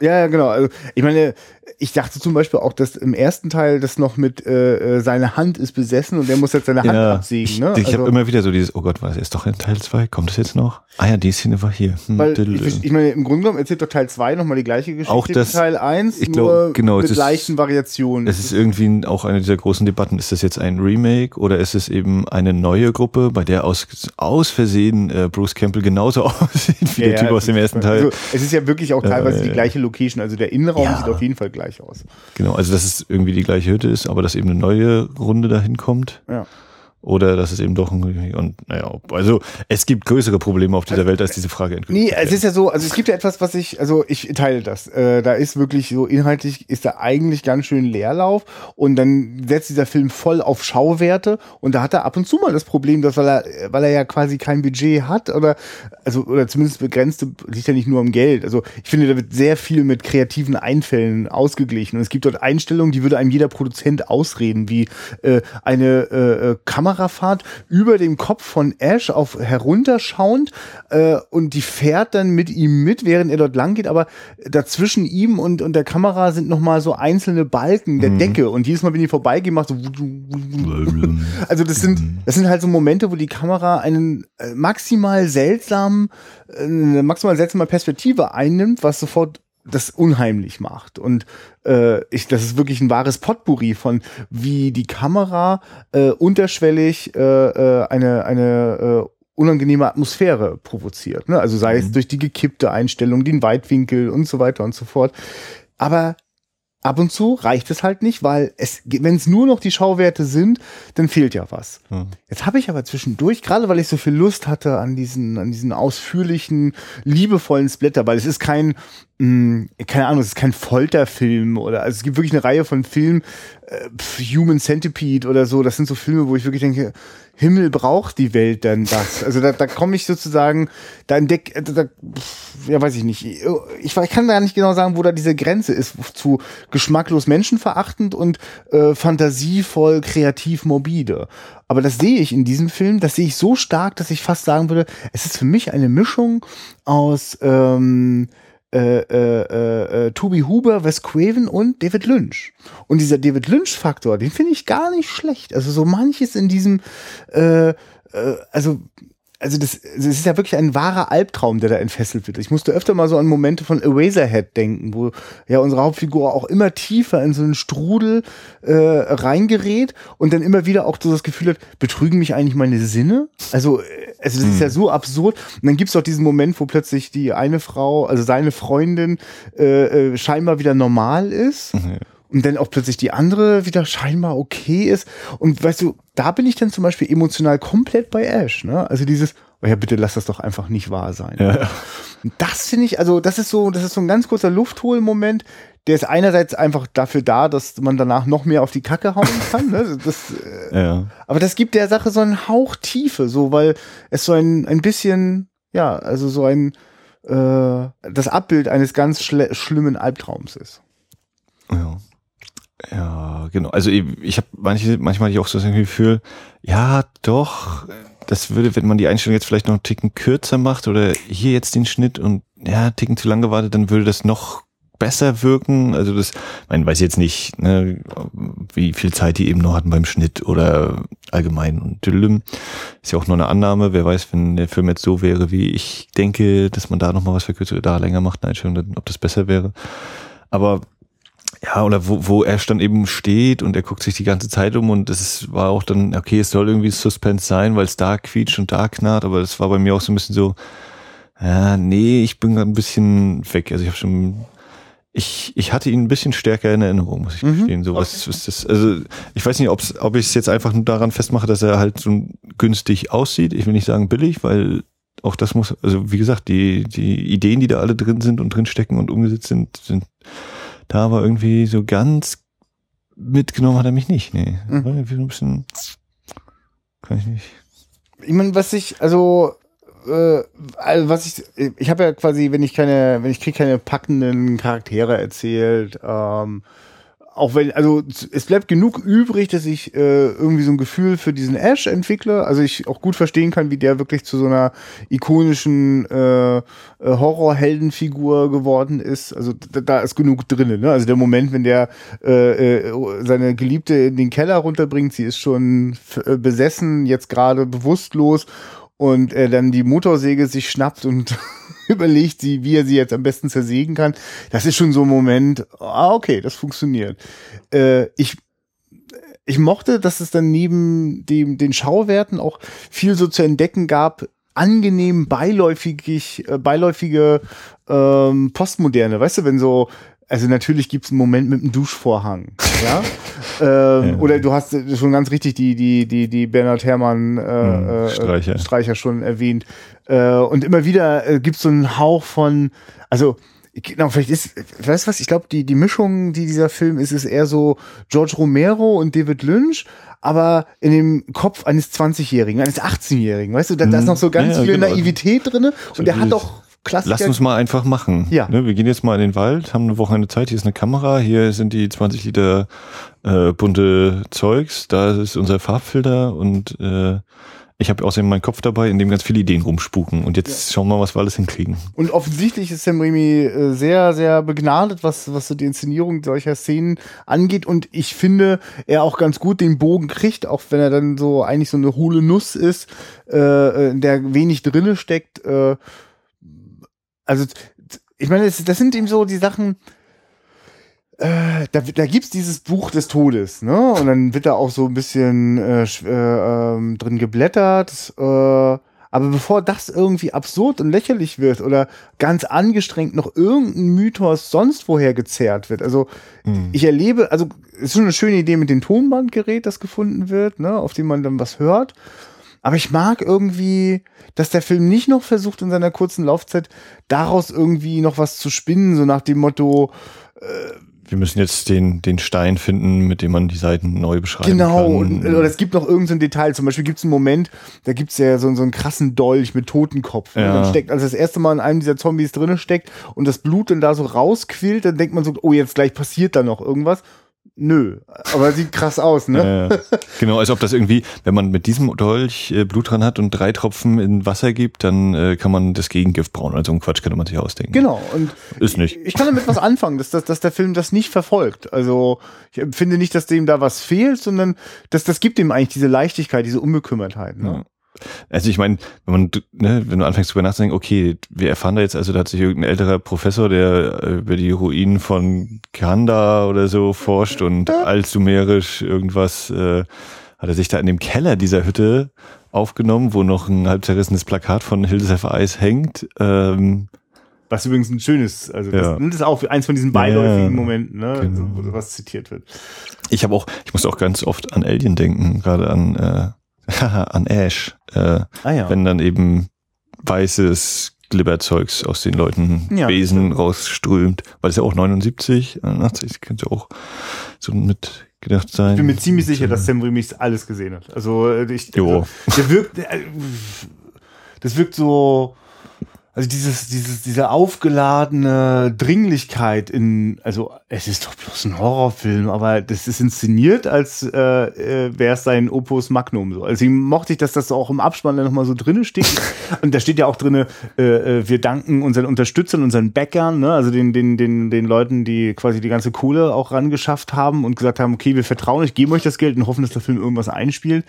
Ja, ja, genau. Also ich meine, ich dachte zum Beispiel auch, dass im ersten Teil das noch mit äh, äh seine Hand ist besessen und der muss jetzt seine Hand ja, absägen. Ne? Ich, ich also, habe immer wieder so dieses, oh Gott, was ist doch in Teil 2? Kommt das jetzt noch? Ah ja, die Szene war hier. Hm, weil ich, ich, meine, im Grunde genommen erzählt doch Teil 2 nochmal die gleiche Geschichte auch das, wie Teil 1, ich glaub, nur genau, mit leichten Variationen. Es ist irgendwie auch eine dieser großen Debatten. Ist das jetzt ein Remake oder ist es eben eine neue Gruppe, bei der aus, aus Versehen äh, Bruce Campbell genauso aussieht wie ja, der Typ aus dem ersten Teil? Also, es ist ja wirklich auch teilweise die gleiche Location, also der Innenraum sieht auf jeden Fall gleich aus. Genau, also dass es irgendwie die gleiche Hütte ist, aber dass eben eine neue Runde dahin kommt. Ja. Oder dass es eben doch ein, und naja, also es gibt größere Probleme auf dieser Welt als diese Frage. Nee, es ist ja so, also es gibt ja etwas, was ich, also ich teile das. Äh, da ist wirklich so inhaltlich ist da eigentlich ganz schön Leerlauf und dann setzt dieser Film voll auf Schauwerte und da hat er ab und zu mal das Problem, dass weil er, weil er ja quasi kein Budget hat oder also oder zumindest begrenzte liegt ja nicht nur am Geld. Also ich finde, da wird sehr viel mit kreativen Einfällen ausgeglichen und es gibt dort Einstellungen, die würde einem jeder Produzent ausreden, wie äh, eine äh, äh Kamera Kamerafahrt über dem Kopf von Ash auf herunterschauend äh, und die fährt dann mit ihm mit, während er dort lang geht, aber dazwischen ihm und, und der Kamera sind nochmal so einzelne Balken der mhm. Decke. Und jedes Mal, wenn die vorbeigehen, macht so also das sind, das sind halt so Momente, wo die Kamera einen äh, maximal seltsamen, äh, eine maximal seltsame Perspektive einnimmt, was sofort das unheimlich macht. Und äh, ich, das ist wirklich ein wahres Potpourri von, wie die Kamera äh, unterschwellig äh, äh, eine, eine äh, unangenehme Atmosphäre provoziert. Ne? Also sei mhm. es durch die gekippte Einstellung, den Weitwinkel und so weiter und so fort. Aber ab und zu reicht es halt nicht, weil es, wenn es nur noch die Schauwerte sind, dann fehlt ja was. Hm. Jetzt habe ich aber zwischendurch, gerade weil ich so viel Lust hatte an diesen, an diesen ausführlichen, liebevollen Splitter, weil es ist kein, mh, hm, keine Ahnung, es ist kein Folterfilm oder also es gibt wirklich eine Reihe von Filmen, äh, Human Centipede oder so. Das sind so Filme, wo ich wirklich denke, Himmel braucht die Welt denn das? Also da, da komme ich sozusagen, da entdeck, äh, da, ja weiß ich nicht. Ich, ich kann da nicht genau sagen, wo da diese Grenze ist zu geschmacklos menschenverachtend und äh, fantasievoll, kreativ, morbide. Aber das sehe ich in diesem Film, das sehe ich so stark, dass ich fast sagen würde, es ist für mich eine Mischung aus ähm, äh, äh, äh, Toby Huber, Wes Craven und David Lynch. Und dieser David Lynch-Faktor, den finde ich gar nicht schlecht. Also so manches in diesem, äh, äh, also also das, das ist ja wirklich ein wahrer Albtraum, der da entfesselt wird. Ich musste öfter mal so an Momente von Eraserhead denken, wo ja unsere Hauptfigur auch immer tiefer in so einen Strudel äh, reingerät und dann immer wieder auch so das Gefühl hat, betrügen mich eigentlich meine Sinne? Also, äh, also das hm. ist ja so absurd. Und dann gibt's auch diesen Moment, wo plötzlich die eine Frau, also seine Freundin, äh, äh, scheinbar wieder normal ist. Mhm und dann auch plötzlich die andere wieder scheinbar okay ist. Und weißt du, da bin ich dann zum Beispiel emotional komplett bei Ash. Ne? Also dieses, oh ja, bitte lass das doch einfach nicht wahr sein. Ja. Und das finde ich, also das ist so, das ist so ein ganz kurzer Luftholmoment. Der ist einerseits einfach dafür da, dass man danach noch mehr auf die Kacke hauen kann. Ne? Das, äh, ja. Aber das gibt der Sache so einen Hauch Tiefe, so weil es so ein, ein bisschen, ja, also so ein äh, das Abbild eines ganz schlimmen Albtraums ist. Ja. Ja, genau. Also ich, ich habe manche, manchmal auch so das Gefühl, ja, doch, das würde, wenn man die Einstellung jetzt vielleicht noch einen Ticken kürzer macht oder hier jetzt den Schnitt und ja, einen Ticken zu lang gewartet, dann würde das noch besser wirken. Also das, ich meine, weiß jetzt nicht, ne, wie viel Zeit die eben noch hatten beim Schnitt oder allgemein und Dülüm. Ist ja auch nur eine Annahme. Wer weiß, wenn der Film jetzt so wäre, wie ich denke, dass man da noch mal was verkürzt oder da länger macht, eine Einstellung, ob das besser wäre. Aber ja, oder wo, wo er dann eben steht und er guckt sich die ganze Zeit um und es war auch dann, okay, es soll irgendwie Suspense sein, weil es da quietscht und da knarrt, aber das war bei mir auch so ein bisschen so, ja, nee, ich bin ein bisschen weg. Also ich habe schon, ich, ich hatte ihn ein bisschen stärker in Erinnerung, muss ich mhm. gestehen. So, was, was das, also ich weiß nicht, ob's, ob ich es jetzt einfach nur daran festmache, dass er halt so günstig aussieht. Ich will nicht sagen billig, weil auch das muss, also wie gesagt, die, die Ideen, die da alle drin sind und drin stecken und umgesetzt sind, sind da war irgendwie so ganz mitgenommen hat er mich nicht. Nee. Mhm. War irgendwie so ein bisschen. Kann ich nicht. Ich meine, was ich, also, äh, also was ich, ich habe ja quasi, wenn ich keine, wenn ich kriege keine packenden Charaktere erzählt, ähm, auch wenn, also es bleibt genug übrig, dass ich äh, irgendwie so ein Gefühl für diesen Ash entwickle. Also ich auch gut verstehen kann, wie der wirklich zu so einer ikonischen äh, äh Horrorheldenfigur geworden ist. Also da, da ist genug drin. Ne? Also der Moment, wenn der äh, äh, seine Geliebte in den Keller runterbringt, sie ist schon äh, besessen, jetzt gerade bewusstlos und er dann die Motorsäge sich schnappt und überlegt, sie, wie er sie jetzt am besten zersägen kann. Das ist schon so ein Moment, ah, okay, das funktioniert. Äh, ich, ich mochte, dass es dann neben dem, den Schauwerten auch viel so zu entdecken gab, angenehm beiläufig, äh, beiläufige ähm, Postmoderne, weißt du, wenn so also natürlich gibt es einen Moment mit einem Duschvorhang, ja? ähm, ja. Oder du hast schon ganz richtig die die die die Bernhard Herrmann äh, hm, äh, Streicher. Streicher schon erwähnt. Äh, und immer wieder äh, gibt es so einen Hauch von, also genau, vielleicht ist, weißt du was, ich glaube, die, die Mischung, die dieser Film ist, ist eher so George Romero und David Lynch, aber in dem Kopf eines 20-Jährigen, eines 18-Jährigen, weißt du, da, da ist hm. noch so ganz ja, viel genau. Naivität drinne und der hat doch Klassiker. Lass uns mal einfach machen. Ja. Ne, wir gehen jetzt mal in den Wald, haben eine Woche Zeit, hier ist eine Kamera, hier sind die 20 Liter äh, bunte Zeugs, da ist unser Farbfilter und äh, ich habe außerdem meinen Kopf dabei, in dem ganz viele Ideen rumspuken. Und jetzt ja. schauen wir mal, was wir alles hinkriegen. Und offensichtlich ist Sam Raimi äh, sehr, sehr begnadet, was, was so die Inszenierung solcher Szenen angeht. Und ich finde, er auch ganz gut den Bogen kriegt, auch wenn er dann so eigentlich so eine hohle Nuss ist, äh, in der wenig drinne steckt. Äh, also, ich meine, das, das sind eben so die Sachen, äh, da, da gibt's dieses Buch des Todes, ne? Und dann wird da auch so ein bisschen äh, äh, ähm, drin geblättert. Äh, aber bevor das irgendwie absurd und lächerlich wird oder ganz angestrengt noch irgendein Mythos sonst woher gezerrt wird. Also mhm. ich erlebe, also es ist schon eine schöne Idee mit dem Tonbandgerät, das gefunden wird, ne, auf dem man dann was hört. Aber ich mag irgendwie, dass der Film nicht noch versucht, in seiner kurzen Laufzeit daraus irgendwie noch was zu spinnen, so nach dem Motto, äh, wir müssen jetzt den, den Stein finden, mit dem man die Seiten neu beschreiben genau. kann. Genau, oder es gibt noch irgendein so Detail. Zum Beispiel gibt es einen Moment, da gibt es ja so, so einen krassen Dolch mit Totenkopf. Ja. Und dann steckt, als das erste Mal in einem dieser Zombies drinne steckt und das Blut dann da so rausquillt, dann denkt man so, oh, jetzt gleich passiert da noch irgendwas. Nö, aber sieht krass aus, ne? Ja, genau, als ob das irgendwie, wenn man mit diesem Dolch äh, Blut dran hat und drei Tropfen in Wasser gibt, dann äh, kann man das Gegengift brauen. Also so ein Quatsch könnte man sich ausdenken. Genau, und ist nicht. Ich, ich kann damit was anfangen, dass, dass, dass der Film das nicht verfolgt. Also ich finde nicht, dass dem da was fehlt, sondern dass das gibt ihm eigentlich diese Leichtigkeit, diese Unbekümmertheit. Ne? Ja. Also ich meine, wenn man, ne, wenn du anfängst darüber nachzudenken, okay, wir erfahren da jetzt, also da hat sich irgendein älterer Professor, der äh, über die Ruinen von Kanda oder so forscht und altsumerisch irgendwas, äh, hat er sich da in dem Keller dieser Hütte aufgenommen, wo noch ein halb zerrissenes Plakat von Hildesheim Eis hängt. Ähm, was übrigens ein schönes, also das, ja. das ist auch eins von diesen beiläufigen ja, Momenten, ne, genau. wo sowas zitiert wird. Ich habe auch, ich muss auch ganz oft an Alien denken, gerade an äh, an Ash, äh, ah, ja. wenn dann eben weißes Glibberzeugs aus den Leuten ja, Besen stimmt. rausströmt, weil es ja auch 79, 81 könnte auch so mit gedacht sein. Ich bin mir ziemlich sicher, dass Sam Raimi alles gesehen hat. Also äh, ich, also, der wirkt, äh, das wirkt so also dieses, dieses, diese aufgeladene Dringlichkeit in, also es ist doch bloß ein Horrorfilm, aber das ist inszeniert, als äh, äh, wäre es sein Opus Magnum so. Also mochte ich, dass das auch im Abspann dann nochmal so drinnen steht. Und da steht ja auch drinne, äh, äh, wir danken unseren Unterstützern, unseren Bäckern, ne? also den, den, den, den Leuten, die quasi die ganze Kohle auch rangeschafft haben und gesagt haben, okay, wir vertrauen euch, geben euch das Geld und hoffen, dass der Film irgendwas einspielt.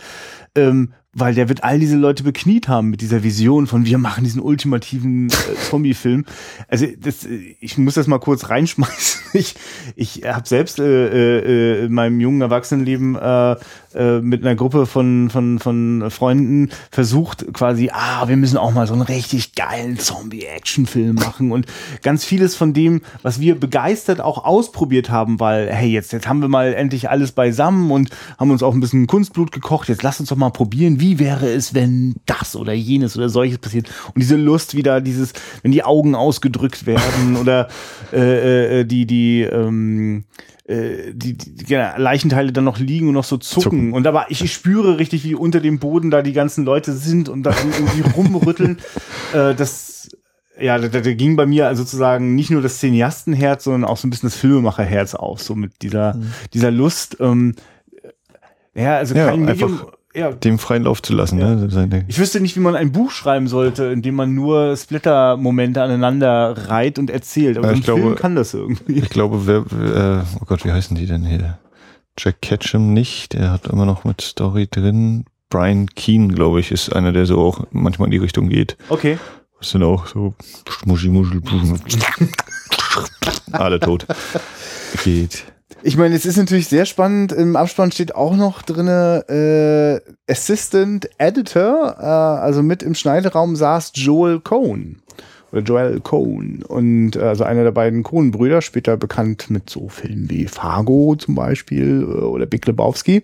Ähm, weil der wird all diese Leute bekniet haben mit dieser Vision von wir machen diesen ultimativen äh, Zombie-Film. Also das, ich muss das mal kurz reinschmeißen. Ich, ich habe selbst äh, äh, in meinem jungen Erwachsenenleben äh, äh, mit einer Gruppe von, von, von Freunden versucht, quasi, ah, wir müssen auch mal so einen richtig geilen Zombie-Action-Film machen. Und ganz vieles von dem, was wir begeistert auch ausprobiert haben, weil, hey, jetzt, jetzt haben wir mal endlich alles beisammen und haben uns auch ein bisschen Kunstblut gekocht, jetzt lass uns doch mal probieren, wie wäre es, wenn das oder jenes oder solches passiert. Und diese Lust wieder, dieses, wenn die Augen ausgedrückt werden oder äh, äh, die, die, ähm, äh, die, die, die Leichenteile dann noch liegen und noch so zucken. zucken. Und aber ich, ich spüre richtig, wie unter dem Boden da die ganzen Leute sind und da irgendwie rumrütteln. äh, das, ja, da, da ging bei mir sozusagen nicht nur das Cineastenherz, sondern auch so ein bisschen das Filmemacherherz auf, so mit dieser, mhm. dieser Lust. Ähm, ja, also ja, kein Medium ja. dem freien Lauf zu lassen. Ja. Ne? Ich wüsste nicht, wie man ein Buch schreiben sollte, in dem man nur Splitter-Momente aneinander reiht und erzählt. Aber ja, ich glaube, Film kann das irgendwie. Ich glaube, wer, wer, oh Gott, wie heißen die denn hier? Jack Ketchum nicht, der hat immer noch mit Story drin. Brian Keane, glaube ich, ist einer, der so auch manchmal in die Richtung geht. Okay. Das sind auch so Schmuschi, Muschel, alle tot. Geht. Ich meine, es ist natürlich sehr spannend. Im Abspann steht auch noch drin äh, Assistant Editor, äh, also mit im Schneideraum saß Joel Cohn oder Joel Cohn und äh, also einer der beiden Cohn-Brüder, später bekannt mit so Filmen wie Fargo zum Beispiel äh, oder Big Lebowski.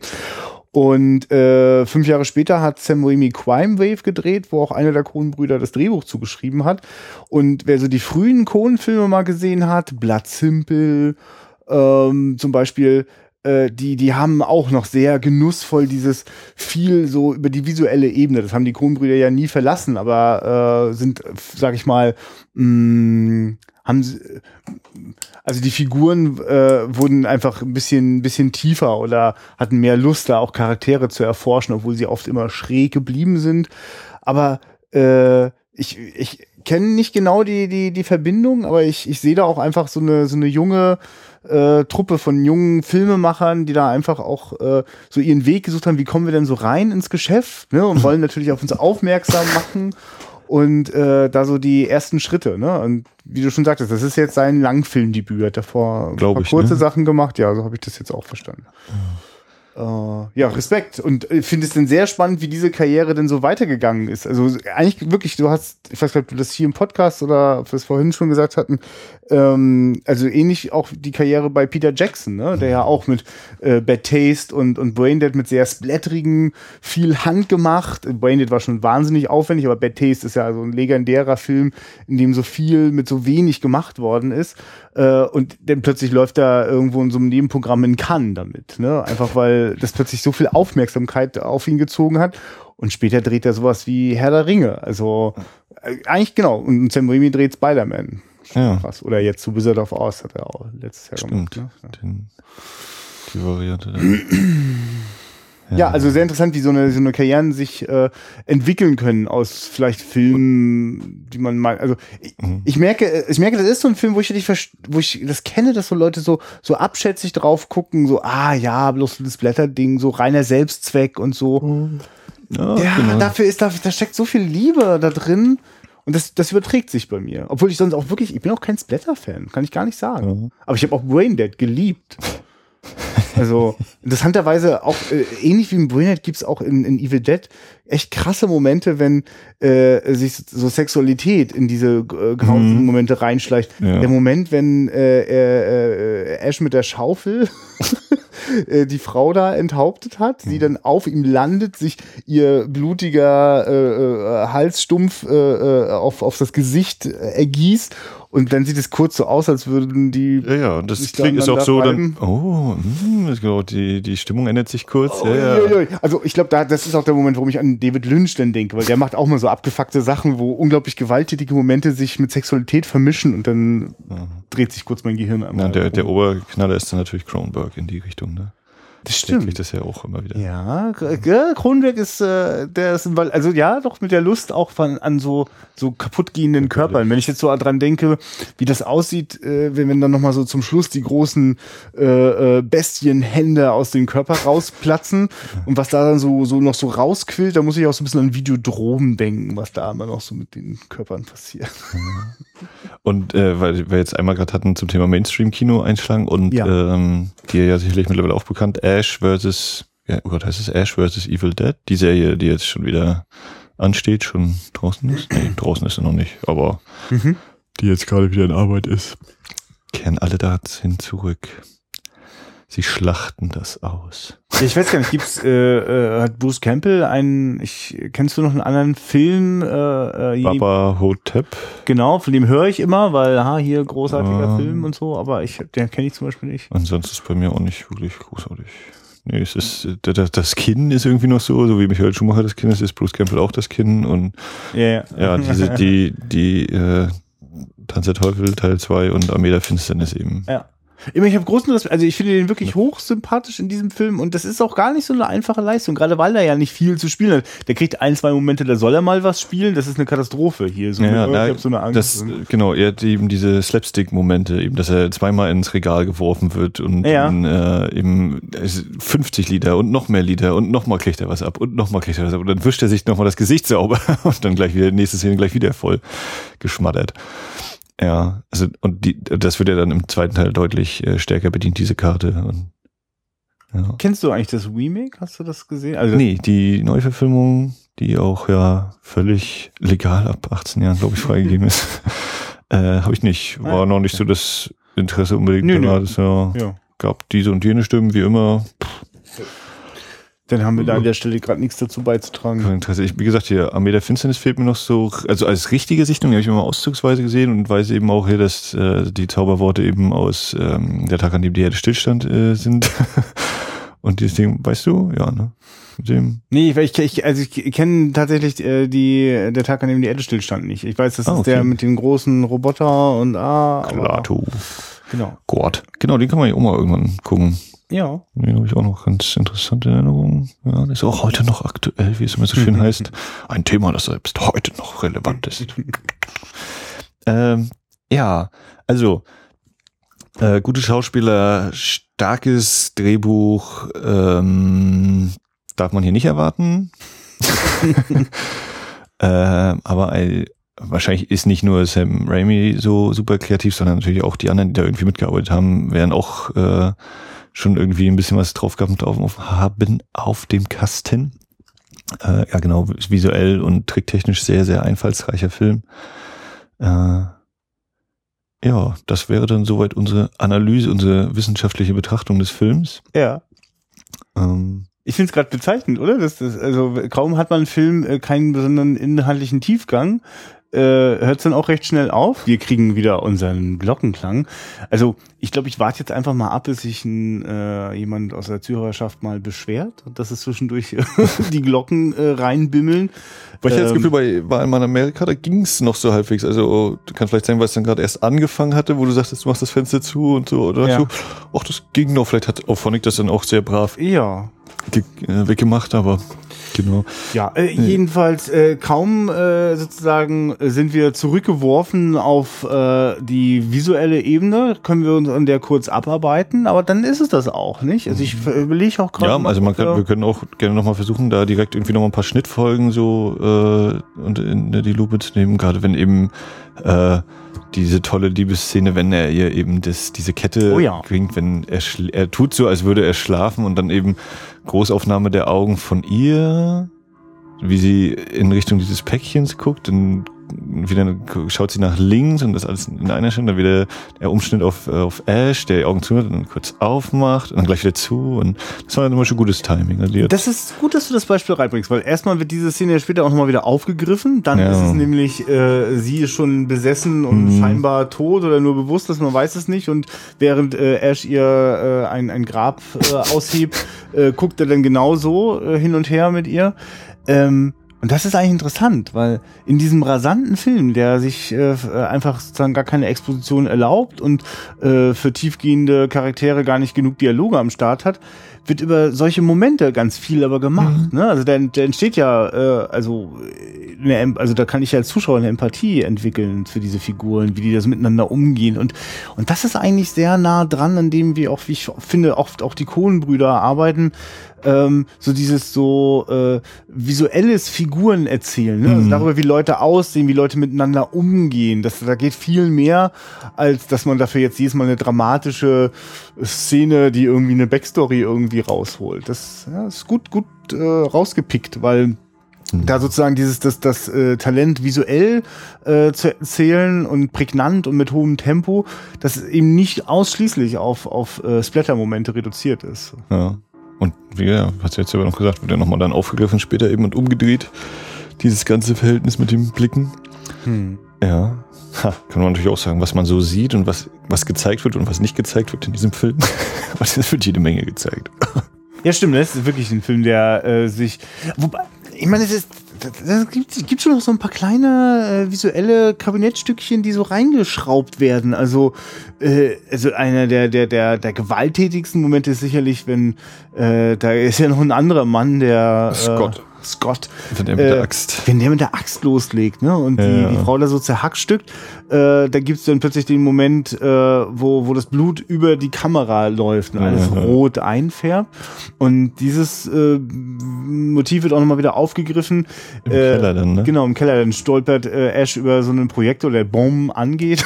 Und äh, fünf Jahre später hat Sam Raimi Crime Wave gedreht, wo auch einer der Coen-Brüder das Drehbuch zugeschrieben hat. Und wer so die frühen Coen-Filme mal gesehen hat, Blood Simple, ähm, zum Beispiel äh, die, die haben auch noch sehr genussvoll dieses viel so über die visuelle Ebene. Das haben die Kronbrüder ja nie verlassen, aber äh, sind, sag ich mal, mh, haben sie, also die Figuren äh, wurden einfach ein bisschen, bisschen tiefer oder hatten mehr Lust, da auch Charaktere zu erforschen, obwohl sie oft immer schräg geblieben sind. Aber äh, ich, ich kenne nicht genau die, die, die Verbindung, aber ich, ich sehe da auch einfach so eine, so eine junge äh, Truppe von jungen Filmemachern, die da einfach auch äh, so ihren Weg gesucht haben, wie kommen wir denn so rein ins Geschäft ne? und wollen natürlich auf uns aufmerksam machen und äh, da so die ersten Schritte. Ne? Und wie du schon sagtest, das ist jetzt sein Langfilmdebüt, hat davor ein paar ich, kurze ne? Sachen gemacht, ja, so habe ich das jetzt auch verstanden. Äh, ja, Respekt. Und ich finde es denn sehr spannend, wie diese Karriere denn so weitergegangen ist. Also eigentlich wirklich, du hast, ich weiß gar nicht, ob du das hier im Podcast oder ob wir es vorhin schon gesagt hatten, ähm, also ähnlich auch die Karriere bei Peter Jackson, ne? der ja auch mit äh, Bad Taste und, und Braindead mit sehr splatterigen, viel handgemacht. Braindead war schon wahnsinnig aufwendig, aber Bad Taste ist ja also ein legendärer Film, in dem so viel mit so wenig gemacht worden ist. Äh, und dann plötzlich läuft er irgendwo in so einem Nebenprogramm in Cannes damit. Ne? Einfach weil das plötzlich so viel Aufmerksamkeit auf ihn gezogen hat. Und später dreht er sowas wie Herr der Ringe. Also äh, eigentlich genau. Und Sam Raimi dreht Spider-Man. Ja. Krass. Oder jetzt zu Wizard of Oz hat er auch letztes Jahr Stimmt. gemacht. Ne? Den, die Variante. Da. Ja. also sehr interessant, wie so eine, so eine Karrieren sich äh, entwickeln können aus vielleicht Filmen, die man mal, also ich, Mhm. ich merke, ich merke, das ist so ein Film, wo ich, wo ich das kenne, dass so Leute so, so abschätzig drauf gucken, so, ah ja, bloß das Blätterding, so reiner Selbstzweck und so. Ja, Ja, genau. dafür ist, da, da steckt so viel Liebe da drin. Und das, das überträgt sich bei mir. Obwohl ich sonst auch wirklich, ich bin auch kein Splatter-Fan, kann ich gar nicht sagen. Aber ich habe auch Braindead geliebt. Also interessanterweise auch äh, ähnlich wie im Braindead gibt's auch in, in Evil Dead echt krasse Momente, wenn äh, sich so Sexualität in diese äh, grausigen Momente reinschleicht. Ja. Der Moment, wenn äh, äh, äh, Ash mit der Schaufel äh, die Frau da enthauptet hat, sie dann auf ihm landet, sich ihr blutiger äh, äh, Halsstumpf äh, äh, auf, auf das Gesicht ergießt und dann sieht es kurz so aus, als würden die Ja, ja, und das klingt ist auch so dann, oh, hm, genau, die, die Stimmung ändert sich kurz. ja, ja. Uiuiui. Also ich glaube, da das ist auch der Moment, warum ich an David Lynch dann denke, weil der macht auch mal so abgefuckte Sachen, wo unglaublich gewalttätige Momente sich mit Sexualität vermischen und dann dreht sich kurz mein Gehirn an. Ja, der, der Oberknaller ist dann natürlich Cronenberg in die Richtung, ne? Das stimmt. das ja auch immer wieder. Ja, Kronberg ist, äh, der ist, weil, also ja, doch mit der Lust auch von, an so, so kaputtgehenden Körpern. Wenn ich jetzt so dran denke, wie das aussieht, äh, wenn, wenn dann nochmal so zum Schluss die großen äh, äh, Bestienhände aus dem Körper rausplatzen und was da dann so, so noch so rausquillt, da muss ich auch so ein bisschen an Videodromen denken, was da immer noch so mit den Körpern passiert. Und äh, weil wir jetzt einmal gerade hatten zum Thema Mainstream-Kino einschlagen und Ja. ähm, dir ja sicherlich mittlerweile auch bekannt, Ash versus, ja, oh Gott, heißt es Ash versus Evil Dead? Die Serie, die jetzt schon wieder ansteht, schon draußen ist? Nee, draußen ist sie noch nicht, aber die jetzt gerade wieder in Arbeit ist. Kehren alle dahin zurück. Sie schlachten das aus. Ich weiß gar nicht, gibt's, äh, äh, hat Bruce Campbell einen, ich, kennst du noch einen anderen Film, äh, äh, Baba Hotep. Genau, von dem höre ich immer, weil, ha, hier großartiger Ah. Film und so, aber ich, den kenne ich zum Beispiel nicht. Ansonsten ist bei mir auch nicht wirklich großartig. Nee, es ist, äh, das, das Kinn ist irgendwie noch so, so wie Michael Schumacher das Kinn ist, ist Bruce Campbell auch das Kinn und Ja, ja. ja, diese, die, die, äh, Tanz der Teufel Teil 2 und Armee der Finsternis eben. ja. Ich habe großen Respekt, also ich finde den wirklich hochsympathisch in diesem Film und das ist auch gar nicht so eine einfache Leistung, gerade weil er ja nicht viel zu spielen hat. Der kriegt ein, zwei Momente, da soll er mal was spielen, das ist eine Katastrophe hier. So Ja, na, ich hab so eine Angst. das, äh, genau, er hat eben diese Slapstick-Momente, eben, dass er zweimal ins Regal geworfen wird und Ja. dann, äh, eben es- 50 Liter und noch mehr Liter und nochmal kriegt er was ab und nochmal kriegt er was ab und dann wischt er sich nochmal das Gesicht sauber und dann gleich wieder, nächste Szene gleich wieder voll geschmattert. Ja, also, und die, das wird ja dann im zweiten Teil deutlich äh, stärker bedient, diese Karte. Und, ja. Kennst du eigentlich das Remake? Hast du das gesehen? Also, Nee, die Neuverfilmung, die auch ja völlig legal ab 18 Jahren, glaube ich, freigegeben ist, äh, habe ich nicht. War Ah, noch nicht so das Interesse unbedingt Nö, nö. da. Das ja, Ja. gab diese und jene Stimmen, wie immer. Dann haben wir da an der Stelle gerade nichts dazu beizutragen. Kein Interesse. Ich, wie gesagt, hier Armee der Finsternis fehlt mir noch so, also als richtige Sichtung, die habe ich immer auszugsweise gesehen und weiß eben auch hier, dass äh, die Zauberworte eben aus ähm, der Tag, an dem die Erde stillstand äh, sind. und dieses Ding, weißt du? Ja, ne? Mit dem. Nee, ich, ich, also ich kenne tatsächlich äh, die, der Tag, an dem die Erde stillstand nicht. Ich weiß, das Ah, ist okay. der mit den großen Roboter und ah. aber- Klato. Genau. Gott. Genau, den kann man ja auch mal irgendwann gucken. Ja. Den habe ich auch noch ganz interessante Erinnerungen. Ja, ist auch heute noch aktuell, wie es immer so schön heißt. Ein Thema, das selbst heute noch relevant ist. ähm, ja, also äh, gute Schauspieler, starkes Drehbuch ähm, darf man hier nicht erwarten. ähm, aber äh, wahrscheinlich ist nicht nur Sam Raimi so super kreativ, sondern natürlich auch die anderen, die da irgendwie mitgearbeitet haben, werden auch äh, schon irgendwie ein bisschen was drauf gehabt auf, auf, haben auf dem Kasten. Äh, ja, genau, visuell und tricktechnisch sehr, sehr einfallsreicher Film. Äh, ja, das wäre dann soweit unsere Analyse, unsere wissenschaftliche Betrachtung des Films. Ja. Ähm, Ich finde es gerade bezeichnend, oder? Das, das, also kaum hat man einen Film äh, keinen besonderen inhaltlichen Tiefgang, äh, hört es dann auch recht schnell auf. Wir kriegen wieder unseren Glockenklang. Also ich glaube, ich warte jetzt einfach mal ab, bis sich ein, äh, jemand aus der Zuhörerschaft mal beschwert und dass es zwischendurch die Glocken äh, reinbimmeln. Weil ich hatte das Ähm, Gefühl, bei, einmal in Amerika, da ging es noch so halbwegs. Also kann vielleicht sein, weil es dann gerade erst angefangen hatte, wo du sagtest, du machst das Fenster zu und so. Oder Ja. so. Ach, das ging noch. Vielleicht hat Auphonic das dann auch sehr brav Ja, ge äh, weggemacht, aber genau. Ja, äh, jedenfalls äh, kaum äh, sozusagen sind wir zurückgeworfen auf äh, die visuelle Ebene, können wir uns an der kurz abarbeiten, aber dann ist es das auch, nicht? Also ich äh, überlege auch gerade. Ja, mal, also man kann, wir- können auch gerne nochmal versuchen, da direkt irgendwie nochmal ein paar Schnittfolgen so äh, und in die Lupe zu nehmen, gerade wenn eben äh, diese tolle Liebesszene, wenn er ihr eben das, diese Kette Oh ja. bringt, wenn er, er tut so, als würde er schlafen und dann eben Großaufnahme der Augen von ihr, wie sie in Richtung dieses Päckchens guckt, dann wieder schaut sie nach links und das alles in einer Stelle, dann wieder der Umschnitt auf, äh, auf Ash, der die Augen zu hat und dann kurz aufmacht und dann gleich wieder zu und das war dann immer schon gutes Timing. Also Das ist gut, dass du das Beispiel reinbringst, weil erstmal wird diese Szene ja später auch nochmal wieder aufgegriffen. Dann Ja. ist es nämlich, äh, sie ist schon besessen und Mhm. scheinbar tot oder nur bewusst, dass man weiß es nicht. Und während äh, Ash ihr äh, ein, ein Grab äh, aushebt, äh, guckt er dann genauso äh, hin und her mit ihr. Ähm, und das ist eigentlich interessant, weil in diesem rasanten Film, der sich äh, einfach sozusagen gar keine Exposition erlaubt und äh, für tiefgehende Charaktere gar nicht genug Dialoge am Start hat, wird über solche Momente ganz viel aber gemacht. Ne? Also da, da entsteht ja, äh, also, äh, eine, Em- also da kann ich ja als Zuschauer eine Empathie entwickeln für diese Figuren, wie die das miteinander umgehen. Und, und das ist eigentlich sehr nah dran, an dem wir auch, wie ich finde, oft auch die Kohlenbrüder arbeiten. Ähm, so dieses so äh, visuelles Figuren erzählen, ne? also Mhm. darüber, wie Leute aussehen, wie Leute miteinander umgehen. Das, da geht viel mehr, als dass man dafür jetzt jedes Mal eine dramatische Szene, die irgendwie eine Backstory irgendwie rausholt. Das ja, ist gut, gut äh, rausgepickt, weil da sozusagen dieses das das äh, Talent visuell äh, zu erzählen und prägnant und mit hohem Tempo, das eben nicht ausschließlich auf auf äh, Splatter-Momente reduziert ist. Ja. Und wie ja, hast du jetzt aber noch gesagt, wird ja nochmal dann aufgegriffen später eben und umgedreht. Dieses ganze Verhältnis mit dem Blicken. Ja. Ha, kann man natürlich auch sagen, was man so sieht und was, was gezeigt wird und was nicht gezeigt wird in diesem Film. Aber es wird jede Menge gezeigt. Ja, stimmt, das ist wirklich ein Film, der äh, sich. Wobei, ich meine, es ist. Es gibt, gibt schon noch so ein paar kleine äh, visuelle Kabinettstückchen, die so reingeschraubt werden. Also, äh, also einer der, der, der, der gewalttätigsten Momente ist sicherlich, wenn äh, da ist ja noch ein anderer Mann, der Scott. Äh, Scott. Wenn der mit der Äh, Axt. Wenn der mit der Axt loslegt, ne? Und die, Ja. die Frau da so zerhackstückt, äh, da gibt's dann plötzlich den Moment, äh, wo, wo das Blut über die Kamera läuft und alles Ja. rot einfärbt. Und dieses äh, Motiv wird auch nochmal wieder aufgegriffen. Im Keller dann, ne? Genau, im Keller. Dann stolpert äh, Ash über so einen Projektor, der Bomben angeht.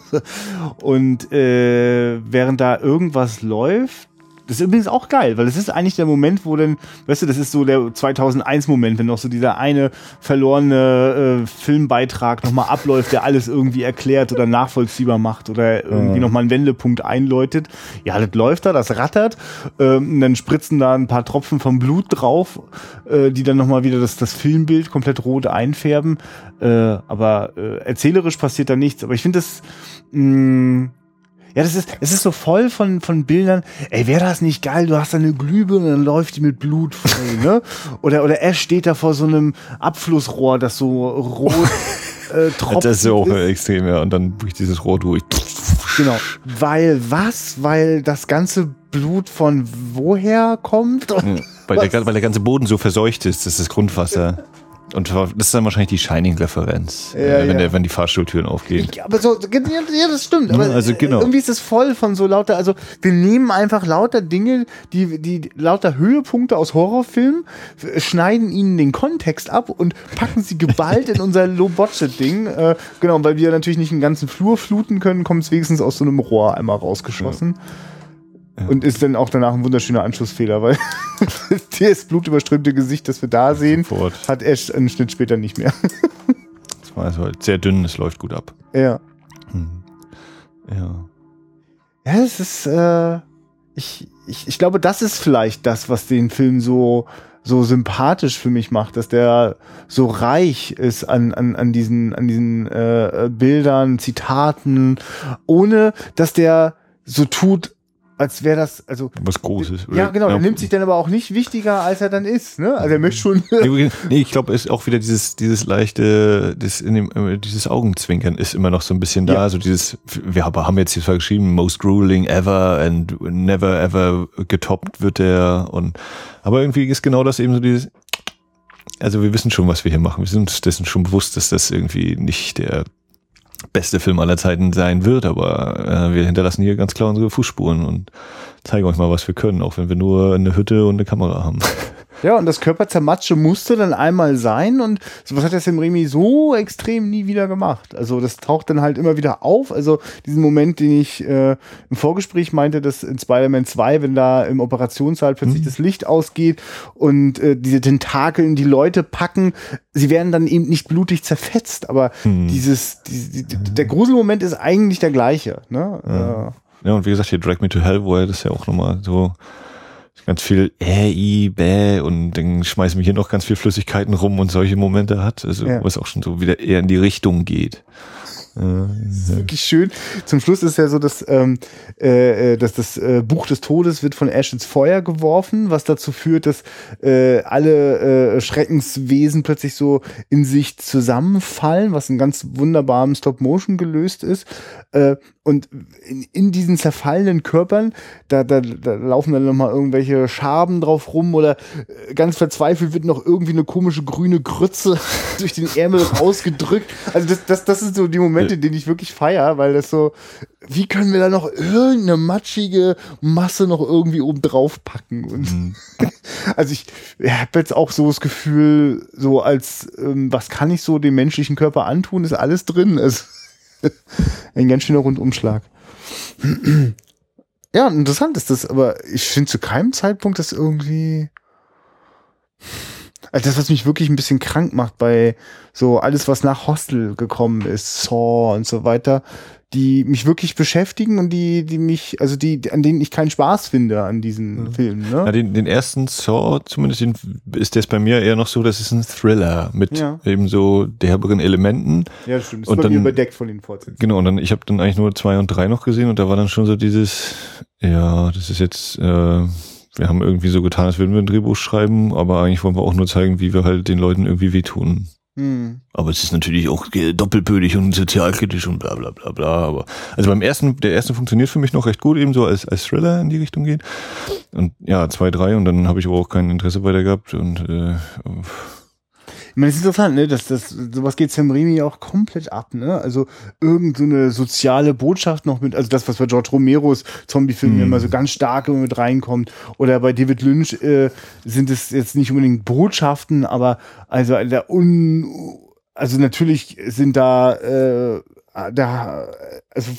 und äh, während da irgendwas läuft, das ist übrigens auch geil, weil es ist eigentlich der Moment, wo dann, weißt du, das ist so der 2001-Moment, wenn noch so dieser eine verlorene äh, Filmbeitrag nochmal abläuft, der alles irgendwie erklärt oder nachvollziehbar macht oder irgendwie Ja. nochmal einen Wendepunkt einläutet. Ja, das läuft da, das rattert, ähm, und dann spritzen da ein paar Tropfen vom Blut drauf, äh, die dann nochmal wieder das, das Filmbild komplett rot einfärben. Äh, aber äh, erzählerisch passiert da nichts. Aber ich finde das, mh, ja, das ist, es ist so voll von, von Bildern. Ey, wäre das nicht geil? Du hast da eine Glühbirne und dann läuft die mit Blut voll, ne? Oder, oder Ash steht da vor so einem Abflussrohr, das so rot äh, tropft. Das ist ja auch extrem, ja. Und dann bricht dieses Rohr durch. Genau. Weil was? Weil das ganze Blut von woher kommt? Ja, weil, der, weil der ganze Boden so verseucht ist, das ist das Grundwasser. Und das ist dann wahrscheinlich die Shining-Referenz, Ja, äh, wenn, ja. Der, wenn die Fahrstuhltüren aufgehen. Ich, aber so, ja, ja, das stimmt. Aber Ja, also genau. irgendwie ist es voll von so lauter, also wir nehmen einfach lauter Dinge, die, die lauter Höhepunkte aus Horrorfilmen, schneiden ihnen den Kontext ab und packen sie geballt in unser Low-Budget-Ding. Äh, genau, weil wir natürlich nicht einen ganzen Flur fluten können, kommt es wenigstens aus so einem Rohr einmal rausgeschossen. Und ist dann auch danach ein wunderschöner Anschlussfehler, weil das blutüberströmte Gesicht, das wir da sehen, Sofort. hat Ash einen Schnitt später nicht mehr. Das war also halt sehr dünn, es läuft gut ab. ja. Ja. Ja, es ist, äh, ich, ich, ich glaube, das ist vielleicht das, was den Film so, so sympathisch für mich macht, dass der so reich ist an, an, an diesen, an diesen äh, Bildern, Zitaten, ohne dass der so tut, als wäre das, also Was Großes. ja, genau, er nimmt sich dann aber auch nicht wichtiger, als er dann ist, ne? Also er möchte schon. Nee, ich glaube, es ist auch wieder dieses, dieses leichte, das in dem, äh, dieses Augenzwinkern ist immer noch so ein bisschen da. Ja. Also dieses, wir haben haben jetzt hier zwar geschrieben, most grueling ever and never ever getoppt wird der und, aber irgendwie ist genau das eben so dieses, also wir wissen schon, was wir hier machen. Wir sind uns dessen schon bewusst, dass das irgendwie nicht der beste Film aller Zeiten sein wird, aber äh, wir hinterlassen hier ganz klar unsere Fußspuren und zeigen euch mal, was wir können, auch wenn wir nur eine Hütte und eine Kamera haben. Ja, und das Körperzermatsche musste dann einmal sein und sowas hat der Sam Raimi so extrem nie wieder gemacht. Also das taucht dann halt immer wieder auf. Also diesen Moment, den ich äh, im Vorgespräch meinte, dass in Spider-Man 2, wenn da im Operationssaal plötzlich das Licht ausgeht und äh, diese Tentakeln die Leute packen, sie werden dann eben nicht blutig zerfetzt, aber dieses, die, die, der Gruselmoment ist eigentlich der gleiche. Ne? Äh, Ja, und wie gesagt, hier Drag Me to Hell, wo er das ja auch nochmal so ganz viel äh, i, bäh und dann schmeißen wir hier noch ganz viel Flüssigkeiten rum und solche Momente hat, also Ja. was auch schon so wieder eher in die Richtung geht. Äh, wirklich schön. Zum Schluss ist ja so, dass, ähm, äh, äh, dass das äh, Buch des Todes wird von Ash ins Feuer geworfen, was dazu führt, dass äh, alle äh, Schreckenswesen plötzlich so in sich zusammenfallen, was in ganz wunderbarem Stop-Motion gelöst ist. Äh, und in, in diesen zerfallenen Körpern, da, da, da laufen dann nochmal irgendwelche Schaben drauf rum oder äh, ganz verzweifelt wird noch irgendwie eine komische grüne Grütze durch den Ärmel rausgedrückt. Also das, das, das sind so die Momente, die ich wirklich feier, weil das so, wie können wir da noch irgendeine matschige Masse noch irgendwie oben drauf packen? Und also ich habe jetzt auch so das Gefühl, so als ähm, was kann ich so dem menschlichen Körper antun, ist alles drin. Also, ein ganz schöner Rundumschlag. Ja, interessant ist das, aber ich finde zu keinem Zeitpunkt das irgendwie. Also das, was mich wirklich ein bisschen krank macht bei so alles, was nach Hostel gekommen ist, Saw und so weiter, die mich wirklich beschäftigen und die, die mich, also die, an denen ich keinen Spaß finde an diesen Filmen. ja, Ne? den, den ersten Saw, zumindest den, ist das bei mir eher noch so, das ist ein Thriller mit Ja. eben so derberen Elementen. Ja, stimmt. Das Und dann- überdeckt von den Fortsetzungen. Genau, und dann, ich habe dann eigentlich nur zwei und drei noch gesehen und da war dann schon so dieses, ja, das ist jetzt, äh, wir haben irgendwie so getan, als würden wir ein Drehbuch schreiben, aber eigentlich wollen wir auch nur zeigen, wie wir halt den Leuten irgendwie wehtun. Hm. Aber es ist natürlich auch doppelbödig und sozialkritisch und bla bla bla bla. Aber also beim ersten, der erste funktioniert für mich noch recht gut, eben so als, als Thriller in die Richtung geht. Und ja, zwei, drei und dann habe ich aber auch kein Interesse weiter gehabt und äh, Ich meine, es ist interessant, ne? Das, das, sowas geht Sam Raimi auch komplett ab, ne? Also irgend so soziale Botschaft noch mit, also das, was bei George Romeros Zombie-Filmen Mhm. immer so ganz stark immer mit reinkommt. Oder bei David Lynch äh, sind es jetzt nicht unbedingt Botschaften, aber also der un, also natürlich sind da, äh, da, also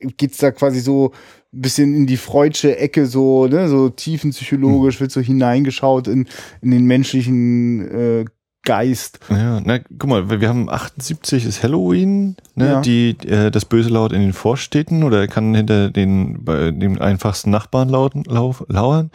geht's da quasi so ein bisschen in die freudsche Ecke, so, ne, so tiefenpsychologisch, hm. wird so hineingeschaut in, in den menschlichen äh, Geist. Ja, na, guck mal, wir haben 78 ist Halloween, ne, ja. die äh, das Böse laut in den Vorstädten oder kann hinter den bei den einfachsten Nachbarn lauten, lau, lauern.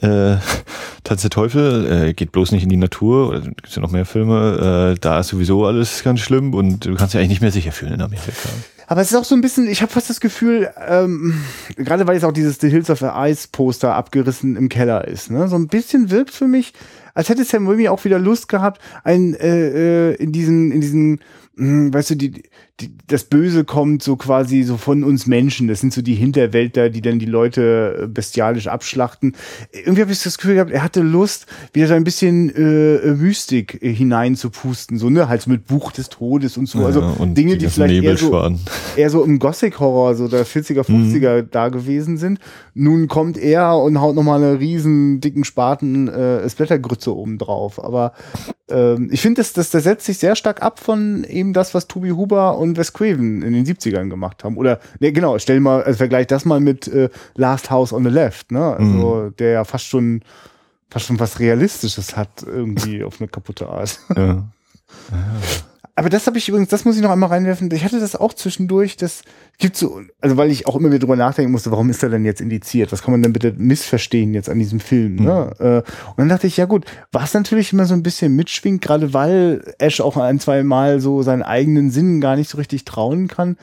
Äh, Tanz der Teufel äh, geht bloß nicht in die Natur, oder gibt ja noch mehr Filme, äh, da ist sowieso alles ganz schlimm und du kannst dich eigentlich nicht mehr sicher fühlen in Amerika. Aber es ist auch so ein bisschen, ich habe fast das Gefühl, ähm, gerade weil jetzt auch dieses The Hills of the Ice Poster abgerissen im Keller ist, ne? so ein bisschen wirkt für mich, als hätte Sam Raimi auch wieder Lust gehabt, ein äh, äh, in diesen in diesen hm, weißt du, die, die, das Böse kommt so quasi so von uns Menschen. Das sind so die Hinterwälder, die dann die Leute äh, bestialisch abschlachten. Irgendwie habe ich das Gefühl gehabt, er hatte Lust, wieder so ein bisschen äh, Mystik äh, hineinzupusten, so ne, halt mit Buch des Todes und so. Also und Dinge, die, die vielleicht eher so, eher so im Gothic-Horror, so der 40er, 50er mhm. da gewesen sind. Nun kommt er und haut nochmal eine riesen dicken Spaten äh, Splattergrütze oben drauf. Aber ähm, ich finde, das, das, das setzt sich sehr stark ab von eben das, was Tobi Huber und Wes Craven in den 70ern gemacht haben. Oder, ne, genau, stell mal, also vergleich das mal mit äh, Last House on the Left, ne? Also, mhm. der ja fast schon, fast schon was Realistisches hat, irgendwie auf eine kaputte Art. Ja. Ja. Aber das habe ich übrigens, das muss ich noch einmal reinwerfen. Ich hatte das auch zwischendurch. Das gibt so, also weil ich auch immer wieder drüber nachdenken musste, warum ist er denn jetzt indiziert? Was kann man denn bitte missverstehen jetzt an diesem Film? Mhm. Ne? Und dann dachte ich, ja gut, was natürlich immer so ein bisschen mitschwingt, gerade weil Ash auch ein, zwei Mal so seinen eigenen Sinn gar nicht so richtig trauen kann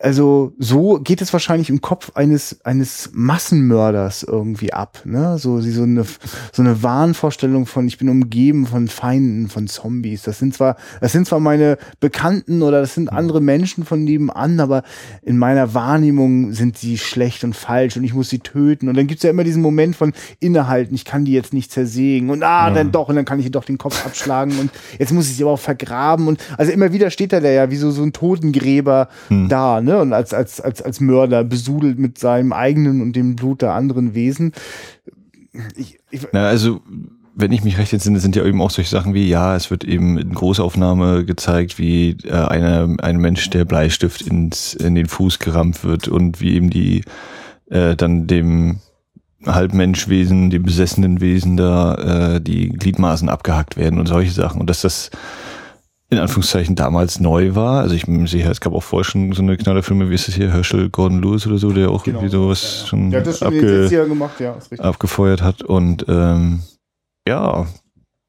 also so geht es wahrscheinlich im Kopf eines eines Massenmörders irgendwie ab, ne? So so eine so eine Wahnvorstellung von ich bin umgeben von Feinden, von Zombies. Das sind zwar das sind zwar meine Bekannten oder das sind andere Menschen von nebenan, aber in meiner Wahrnehmung sind sie schlecht und falsch und ich muss sie töten und dann gibt's ja immer diesen Moment von innehalten, ich kann die jetzt nicht zersägen und ah, ja. dann doch und dann kann ich ihr doch den Kopf abschlagen und jetzt muss ich sie aber auch vergraben und also immer wieder steht er da ja wie so so ein Totengräber hm. da, ne? Und als, als, als, als Mörder besudelt mit seinem eigenen und dem Blut der anderen Wesen. Ich, ich, Na, also, wenn ich mich recht entsinne, sind ja eben auch solche Sachen wie, ja, es wird eben in Großaufnahme gezeigt, wie äh, eine, ein Mensch, der Bleistift ins, in den Fuß gerammt wird und wie eben die äh, dann dem Halbmenschwesen, dem besessenen Wesen da äh, die Gliedmaßen abgehackt werden und solche Sachen. Und dass das in Anführungszeichen damals neu war. Also ich bin sicher, es gab auch vorher schon so eine Knallerfilme, wie ist es hier, Herschel Gordon Lewis oder so, der auch genau. irgendwie sowas ja, schon, ja, schon abge gemacht, ja, abgefeuert hat. Und ähm, ja,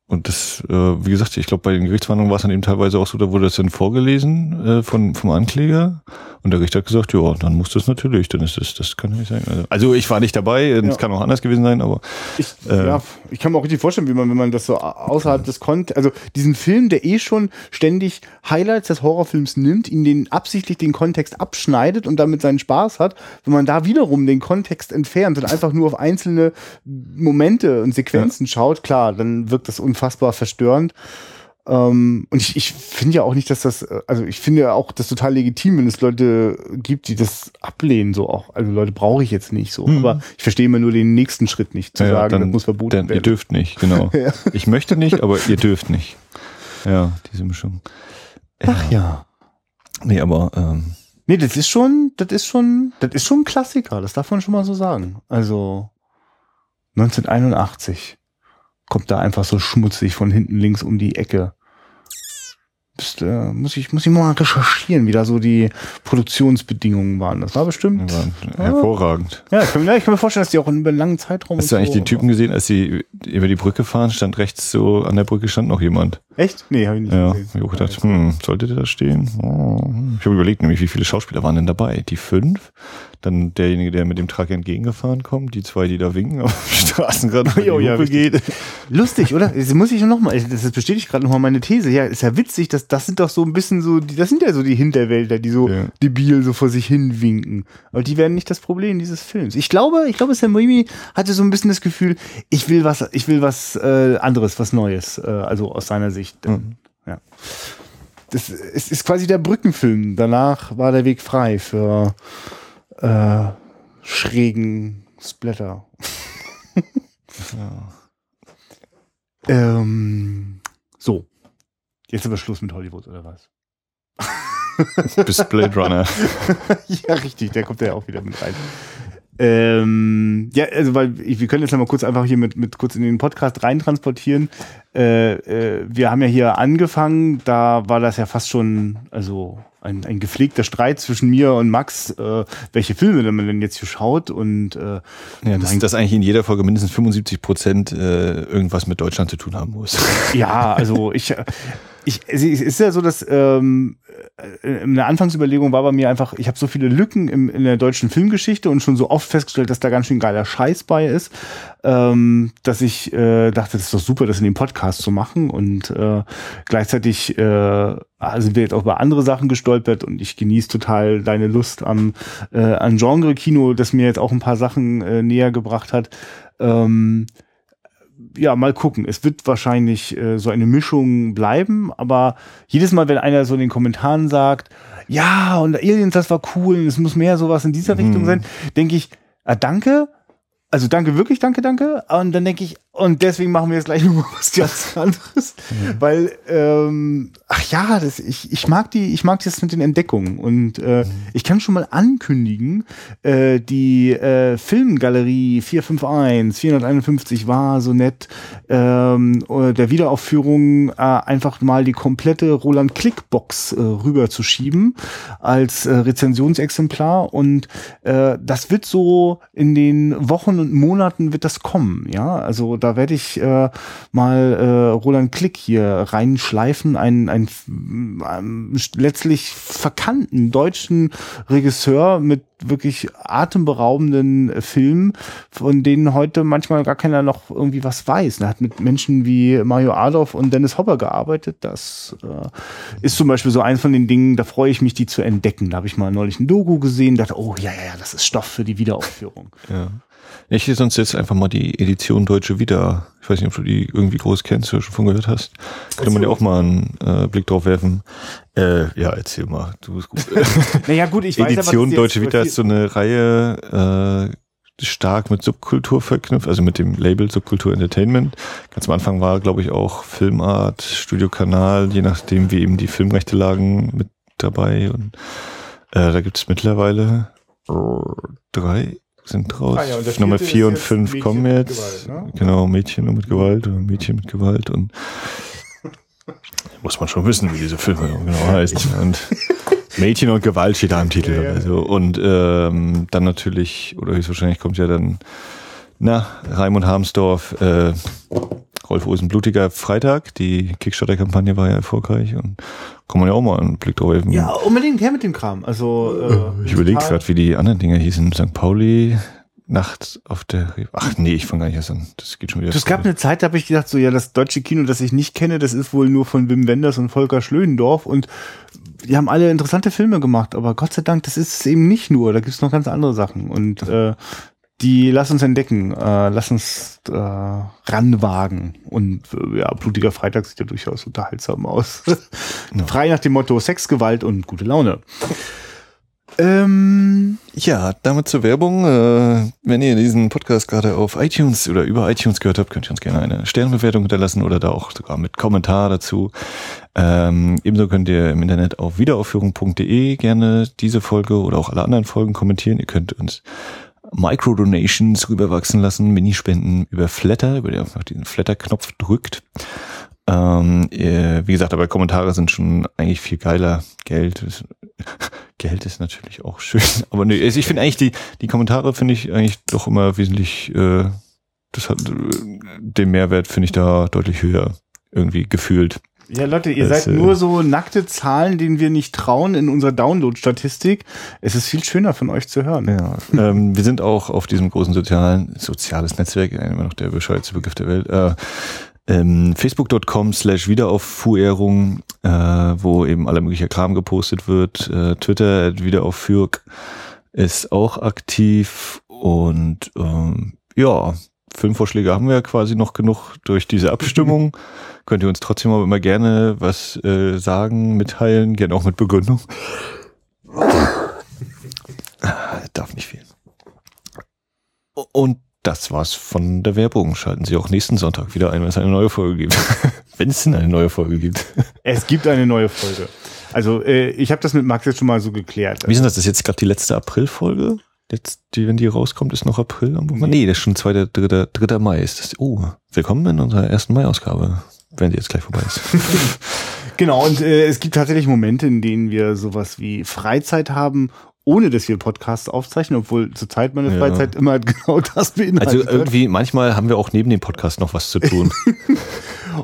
und das, äh, wie gesagt, ich glaube, bei den Gerichtsverhandlungen war es dann eben teilweise auch so, da wurde das dann vorgelesen äh, von, vom Ankläger und der Richter hat gesagt, ja, dann muss das natürlich, dann ist das, das kann nicht sein. Also, also ich war nicht dabei, es ja. kann auch anders gewesen sein, aber. Ich, äh, ja, ich kann mir auch richtig vorstellen, wie man, wenn man das so außerhalb des konnte, also diesen Film, der eh schon ständig Highlights des Horrorfilms nimmt, ihn den absichtlich den Kontext abschneidet und damit seinen Spaß hat, wenn man da wiederum den Kontext entfernt und einfach nur auf einzelne Momente und Sequenzen ja. schaut, klar, dann wirkt das unfassbar verstörend. Ähm, und ich, ich finde ja auch nicht, dass das, also ich finde ja auch das total legitim, wenn es Leute gibt, die das ablehnen, so auch. Also Leute brauche ich jetzt nicht so. Mhm. Aber ich verstehe immer nur den nächsten Schritt nicht, zu ja, sagen, dann, das muss verboten werden. Ihr dürft nicht, genau. ja. Ich möchte nicht, aber ihr dürft nicht. Ja, diese Mischung. Ja. Ach ja. Nee, aber ähm, Nee, das ist schon, das ist schon, das ist schon ein Klassiker, das darf man schon mal so sagen. Also 1981 kommt da einfach so schmutzig von hinten links um die Ecke. Bist, äh, muss ich muss ich mal recherchieren, wie da so die Produktionsbedingungen waren. Das war bestimmt war hervorragend. Ja, ich kann, ja, ich kann, mir vorstellen, dass die auch in einem langen Zeitraum. Hast du eigentlich so, den Typen gesehen, als sie über die Brücke fahren, stand rechts so an der Brücke stand noch jemand. Echt? Nee, habe ich nicht ja, gesehen. Ich habe gedacht, hm, sollte der da stehen? Oh. Ich habe überlegt, nämlich wie viele Schauspieler waren denn dabei? Die fünf? Dann derjenige, der mit dem Truck entgegengefahren kommt, die zwei, die da winken auf dem Straßenrand, oh, ja, geht. Lustig, oder? Das muss ich noch mal, das bestätigt gerade noch mal meine These. Ja, ist ja witzig, dass das sind doch so ein bisschen so, das sind ja so die Hinterwälder, die so ja. debil so vor sich hin winken. Aber die werden nicht das Problem dieses Films. Ich glaube, ich glaube, Sam Raimi hatte so ein bisschen das Gefühl, ich will was, ich will was äh, anderes, was Neues, äh, also aus seiner Sicht. Mhm. Ja. Das ist, ist quasi der Brückenfilm. Danach war der Weg frei für äh, schrägen Splatter. ja. ähm, so. Jetzt aber Schluss mit Hollywood, oder was? Bis Blade Runner. ja, richtig, der kommt ja auch wieder mit rein. Ähm, ja, also weil ich, wir können jetzt mal kurz einfach hier mit, mit kurz in den Podcast reintransportieren. Äh, äh, wir haben ja hier angefangen, da war das ja fast schon, also ein, ein gepflegter Streit zwischen mir und Max, äh, welche Filme man denn jetzt hier schaut und äh, ja, dass, dass eigentlich in jeder Folge mindestens 75 Prozent äh, irgendwas mit Deutschland zu tun haben muss. Ja, also ich, ich, es ist ja so, dass ähm, äh, eine Anfangsüberlegung war bei mir einfach, ich habe so viele Lücken im, in der deutschen Filmgeschichte und schon so oft festgestellt, dass da ganz schön geiler Scheiß bei ist, ähm, dass ich äh, dachte, das ist doch super, das in dem Podcast zu machen und äh, gleichzeitig äh, sind wir jetzt auch über andere Sachen gestolpert und ich genieße total deine Lust am äh, an Genre-Kino, das mir jetzt auch ein paar Sachen äh, näher gebracht hat. Ähm, ja, mal gucken. Es wird wahrscheinlich äh, so eine Mischung bleiben, aber jedes Mal, wenn einer so in den Kommentaren sagt, ja, und Aliens, das war cool, es muss mehr sowas in dieser mhm. Richtung sein, denke ich, ah, danke, also danke, wirklich, danke, danke. Und dann denke ich, und deswegen machen wir jetzt gleich nochmal was ganz anderes. Mhm. Weil, ähm, ach ja, das, ich, ich mag die, ich mag das mit den Entdeckungen. Und äh, mhm. ich kann schon mal ankündigen, äh, die äh, Filmgalerie 451, 451 war so nett, ähm, der Wiederaufführung äh, einfach mal die komplette Roland Klick-Box äh, rüberzuschieben als äh, Rezensionsexemplar. Und äh, das wird so in den Wochen und Monaten wird das kommen. Ja, also da werde ich äh, mal äh, Roland Klick hier reinschleifen, einen, einen, einen letztlich verkannten deutschen Regisseur mit wirklich atemberaubenden Filmen, von denen heute manchmal gar keiner noch irgendwie was weiß. Er hat mit Menschen wie Mario Adolf und Dennis Hopper gearbeitet. Das äh, ist zum Beispiel so eins von den Dingen, da freue ich mich, die zu entdecken. Da habe ich mal neulich ein Doku gesehen, dachte, oh ja, ja, ja, das ist Stoff für die Wiederaufführung. Ja. Ich hätte sonst jetzt einfach mal die Edition Deutsche wieder. Ich weiß nicht, ob du die irgendwie groß kennst oder schon von gehört hast. Könnte man ja auch mal einen äh, Blick drauf werfen. Äh, ja, erzähl mal. Du bist gut. naja, gut, ich weiß Edition aber, Deutsche Vita ist so eine Reihe, äh, stark mit Subkultur verknüpft, also mit dem Label Subkultur Entertainment. Ganz am Anfang war, glaube ich, auch Filmart, Studiokanal, je nachdem, wie eben die Filmrechte lagen, mit dabei. Und äh, da gibt es mittlerweile drei, sind draus. Ah, ja, Nummer vier und fünf kommen jetzt. Gewalt, ne? Genau, Mädchen mit Gewalt oder Mädchen mit Gewalt und muss man schon wissen, wie diese Filme genau heißen. Und Mädchen und Gewalt steht da im Titel. Ja, ja. Also, und ähm, dann natürlich, oder höchstwahrscheinlich kommt ja dann, na, Raimund Harmsdorf, äh, Rolf Osen Blutiger Freitag. Die Kickstarter-Kampagne war ja erfolgreich und kann man ja auch mal einen Blick drauf werfen. Ja, unbedingt her mit dem Kram. Also äh, ich überlege gerade, wie die anderen Dinger hießen. St. Pauli, Nacht auf der. Ach nee, ich fange gar nicht erst an. Das geht schon wieder. Es gab eine Zeit, da habe ich gedacht, so ja, das deutsche Kino, das ich nicht kenne, das ist wohl nur von Wim Wenders und Volker Schlöndorf und die haben alle interessante Filme gemacht, aber Gott sei Dank, das ist es eben nicht nur. Da gibt's noch ganz andere Sachen und äh, die lass uns entdecken, äh, lass uns äh, ranwagen. Und äh, ja, blutiger Freitag sieht ja durchaus unterhaltsam aus. no. Frei nach dem Motto Sex, Gewalt und gute Laune. Ähm, ja, damit zur Werbung. Äh, wenn ihr diesen Podcast gerade auf iTunes oder über iTunes gehört habt, könnt ihr uns gerne eine Sternbewertung hinterlassen oder da auch sogar mit Kommentar dazu. Ähm, ebenso könnt ihr im Internet auf wiederaufführung.de gerne diese Folge oder auch alle anderen Folgen kommentieren. Ihr könnt uns Microdonations rüberwachsen lassen, Minispenden über Flatter, über den einfach den Flatter-Knopf drückt. Ähm, wie gesagt, aber Kommentare sind schon eigentlich viel geiler. Geld ist, Geld ist natürlich auch schön, aber nee, ich finde eigentlich die die Kommentare finde ich eigentlich doch immer wesentlich. Äh, das hat den Mehrwert finde ich da deutlich höher irgendwie gefühlt. Ja, Leute, ihr das, seid äh, nur so nackte Zahlen, denen wir nicht trauen in unserer Download-Statistik. Es ist viel schöner von euch zu hören. Ja, ähm, wir sind auch auf diesem großen sozialen, soziales Netzwerk, immer noch der bescheuerte Begriff der Welt, äh, ähm, facebook.com slash Wiederauffuhrung, äh, wo eben aller möglicher Kram gepostet wird. Äh, Twitter at Wiederaufführk ist auch aktiv und ähm, ja, Filmvorschläge haben wir ja quasi noch genug durch diese Abstimmung. Könnt ihr uns trotzdem aber immer gerne was äh, sagen, mitteilen, gerne auch mit Begründung. Darf nicht fehlen. Und das war's von der Werbung. Schalten Sie auch nächsten Sonntag wieder ein, wenn es eine neue Folge gibt. wenn es denn eine neue Folge gibt. Es gibt eine neue Folge. Also äh, ich habe das mit Max jetzt schon mal so geklärt. Wie ist denn das? Das ist jetzt gerade die letzte April-Folge? Jetzt, die, wenn die rauskommt, ist noch April am nee. nee, das ist schon 2. 3. 3. Mai. Ist das, oh, willkommen in unserer ersten Mai-Ausgabe, wenn die jetzt gleich vorbei ist. genau, und äh, es gibt tatsächlich Momente, in denen wir sowas wie Freizeit haben ohne dass wir Podcasts aufzeichnen, obwohl zurzeit meine Freizeit ja. immer genau das beinhaltet. Also irgendwie, manchmal haben wir auch neben dem Podcast noch was zu tun.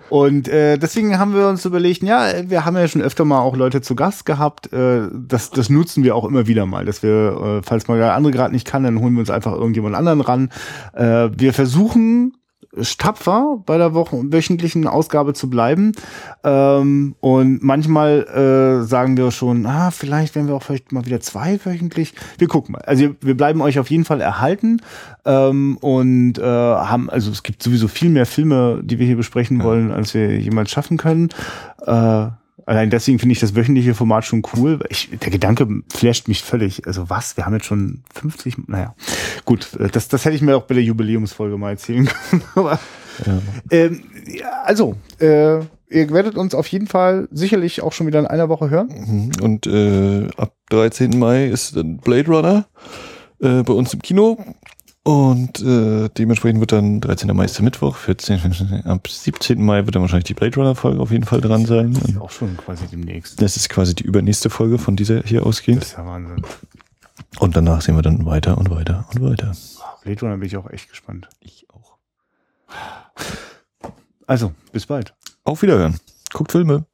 Und äh, deswegen haben wir uns überlegt, ja, wir haben ja schon öfter mal auch Leute zu Gast gehabt. Äh, das, das nutzen wir auch immer wieder mal, dass wir, äh, falls mal der andere gerade nicht kann, dann holen wir uns einfach irgendjemand anderen ran. Äh, wir versuchen tapfer bei der Wochen wöchentlichen Ausgabe zu bleiben. Ähm, und manchmal äh, sagen wir schon, ah, vielleicht werden wir auch vielleicht mal wieder zwei wöchentlich. Wir gucken mal. Also wir bleiben euch auf jeden Fall erhalten ähm, und äh, haben, also es gibt sowieso viel mehr Filme, die wir hier besprechen wollen, als wir jemals schaffen können. Äh, Allein deswegen finde ich das wöchentliche Format schon cool. Ich, der Gedanke flasht mich völlig. Also was? Wir haben jetzt schon 50, naja. Gut, äh, das, das hätte ich mir auch bei der Jubiläumsfolge mal erzählen können. Aber, ja. Ähm, also, äh, ihr werdet uns auf jeden Fall sicherlich auch schon wieder in einer Woche hören. Mhm. Und äh, ab 13. Mai ist dann Blade Runner äh, bei uns im Kino. Und äh, dementsprechend wird dann 13. Mai ist der Mittwoch, 14, 15, ab 17. Mai wird dann wahrscheinlich die Blade Runner Folge auf jeden Fall dran sein. Das ist auch schon quasi demnächst. Das ist quasi die übernächste Folge von dieser hier ausgehend. Das ist ja Wahnsinn. Und danach sehen wir dann weiter und weiter und weiter. Blade Runner bin ich auch echt gespannt. Ich auch. Also, bis bald. Auf Wiederhören. Guckt Filme.